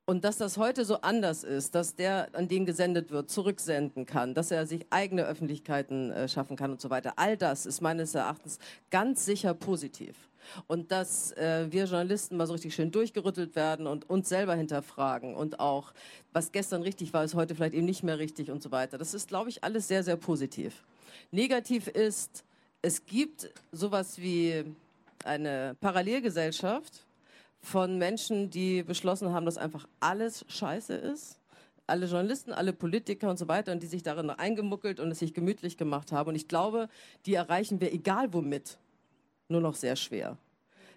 Und dass das heute so anders ist, dass der, an den gesendet wird, zurücksenden kann, dass er sich eigene Öffentlichkeiten äh, schaffen kann und so weiter, all das ist meines Erachtens ganz sicher positiv. Und dass äh, wir Journalisten mal so richtig schön durchgerüttelt werden und uns selber hinterfragen und auch, was gestern richtig war, ist heute vielleicht eben nicht mehr richtig und so weiter. Das ist, glaube ich, alles sehr, sehr positiv. Negativ ist, es gibt sowas wie eine Parallelgesellschaft von Menschen, die beschlossen haben, dass einfach alles scheiße ist alle Journalisten, alle Politiker und so weiter, und die sich darin eingemuckelt und es sich gemütlich gemacht haben. Und ich glaube, die erreichen wir egal womit nur noch sehr schwer.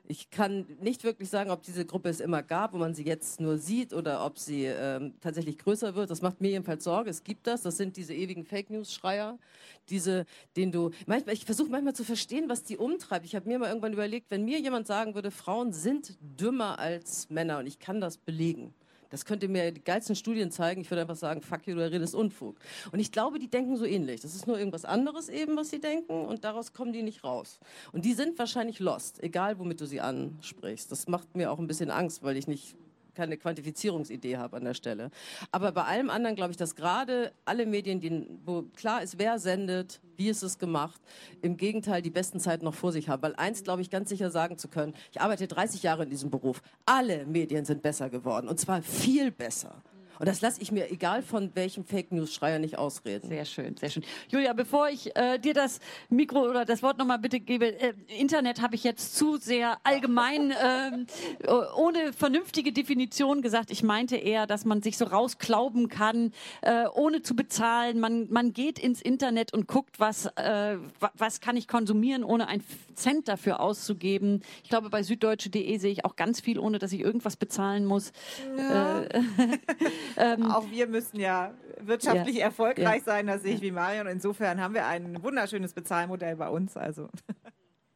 Ich kann nicht wirklich sagen, ob diese Gruppe es immer gab, wo man sie jetzt nur sieht oder ob sie ähm, tatsächlich größer wird. Das macht mir jedenfalls Sorge. Es gibt das. Das sind diese ewigen Fake News Schreier, diese, den du manchmal. Ich versuche manchmal zu verstehen, was die umtreibt. Ich habe mir mal irgendwann überlegt, wenn mir jemand sagen würde, Frauen sind dümmer als Männer und ich kann das belegen Das könnt ihr mir die geilsten Studien zeigen. Ich würde einfach sagen, fuck you, du redest Unfug. Und ich glaube, die denken so ähnlich. Das ist nur irgendwas anderes eben, was sie denken und daraus kommen die nicht raus. Und die sind wahrscheinlich lost, egal womit du sie ansprichst. Das macht mir auch ein bisschen Angst, weil ich nicht keine Quantifizierungsidee habe an der Stelle. Aber bei allem anderen glaube ich, dass gerade alle Medien, die, wo klar ist, wer sendet, wie ist es gemacht, im Gegenteil die besten Zeiten noch vor sich haben. Weil eins glaube ich ganz sicher sagen zu können, ich arbeite 30 Jahre in diesem Beruf, alle Medien sind besser geworden und zwar viel besser. Und das lasse ich mir, egal von welchem Fake News Schreier, nicht ausreden. Sehr schön, sehr schön. Julia, bevor ich äh, dir das Mikro oder das Wort nochmal bitte gebe, äh, Internet habe ich jetzt zu sehr allgemein, äh, ohne vernünftige Definition gesagt. Ich meinte eher, dass man sich so rausklauben kann, äh, ohne zu bezahlen. Man, man geht ins Internet und guckt, was, äh, was kann ich konsumieren, ohne einen Cent dafür auszugeben. Ich glaube, bei süddeutsche.de sehe ich auch ganz viel, ohne dass ich irgendwas bezahlen muss. Ja. Äh, ähm, Auch wir müssen ja wirtschaftlich ja. erfolgreich ja. sein, das sehe ich wie Marion. Insofern haben wir ein wunderschönes Bezahlmodell bei uns. Also.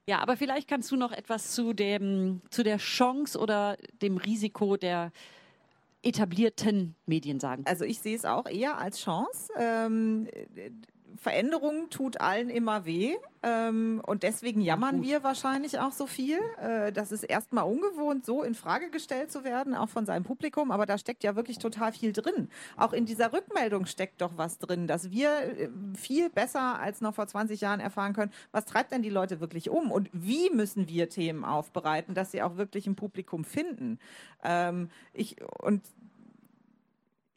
Ja, aber vielleicht kannst du noch etwas zu, dem, zu der Chance oder dem Risiko der etablierten Medien sagen. Also ich sehe es auch eher als Chance. Ähm, Veränderung tut allen immer weh. Ähm, und deswegen jammern wir wahrscheinlich auch so viel. Äh, das ist erstmal ungewohnt, so in Frage gestellt zu werden, auch von seinem Publikum. Aber da steckt ja wirklich total viel drin. Auch in dieser Rückmeldung steckt doch was drin, dass wir äh, viel besser als noch vor 20 Jahren erfahren können, was treibt denn die Leute wirklich um und wie müssen wir Themen aufbereiten, dass sie auch wirklich ein Publikum finden. Ähm, ich, und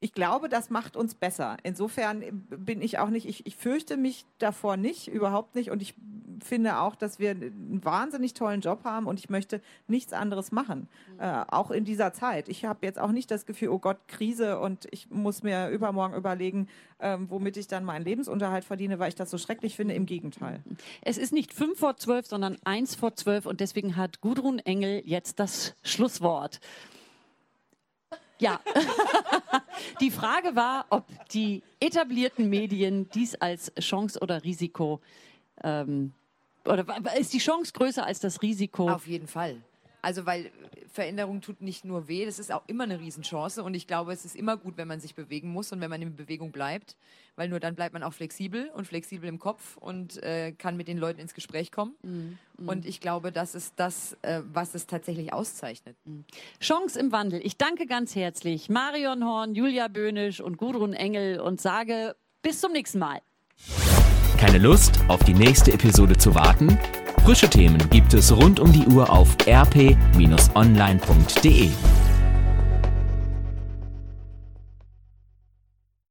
ich glaube, das macht uns besser. Insofern bin ich auch nicht, ich, ich fürchte mich davor nicht, überhaupt nicht. Und ich finde auch, dass wir einen wahnsinnig tollen Job haben und ich möchte nichts anderes machen, mhm. äh, auch in dieser Zeit. Ich habe jetzt auch nicht das Gefühl, oh Gott, Krise und ich muss mir übermorgen überlegen, ähm, womit ich dann meinen Lebensunterhalt verdiene, weil ich das so schrecklich finde. Im Gegenteil. Es ist nicht fünf vor zwölf, sondern eins vor zwölf und deswegen hat Gudrun Engel jetzt das Schlusswort. Ja. die Frage war, ob die etablierten Medien dies als Chance oder Risiko ähm, oder ist die Chance größer als das Risiko? Auf jeden Fall. Also weil Veränderung tut nicht nur weh, das ist auch immer eine Riesenchance und ich glaube, es ist immer gut, wenn man sich bewegen muss und wenn man in Bewegung bleibt, weil nur dann bleibt man auch flexibel und flexibel im Kopf und äh, kann mit den Leuten ins Gespräch kommen. Mhm. Und ich glaube, das ist das, äh, was es tatsächlich auszeichnet. Mhm. Chance im Wandel. Ich danke ganz herzlich Marion Horn, Julia Böhnisch und Gudrun Engel und sage bis zum nächsten Mal. Keine Lust, auf die nächste Episode zu warten? Frische Themen gibt es rund um die Uhr auf rp-online.de.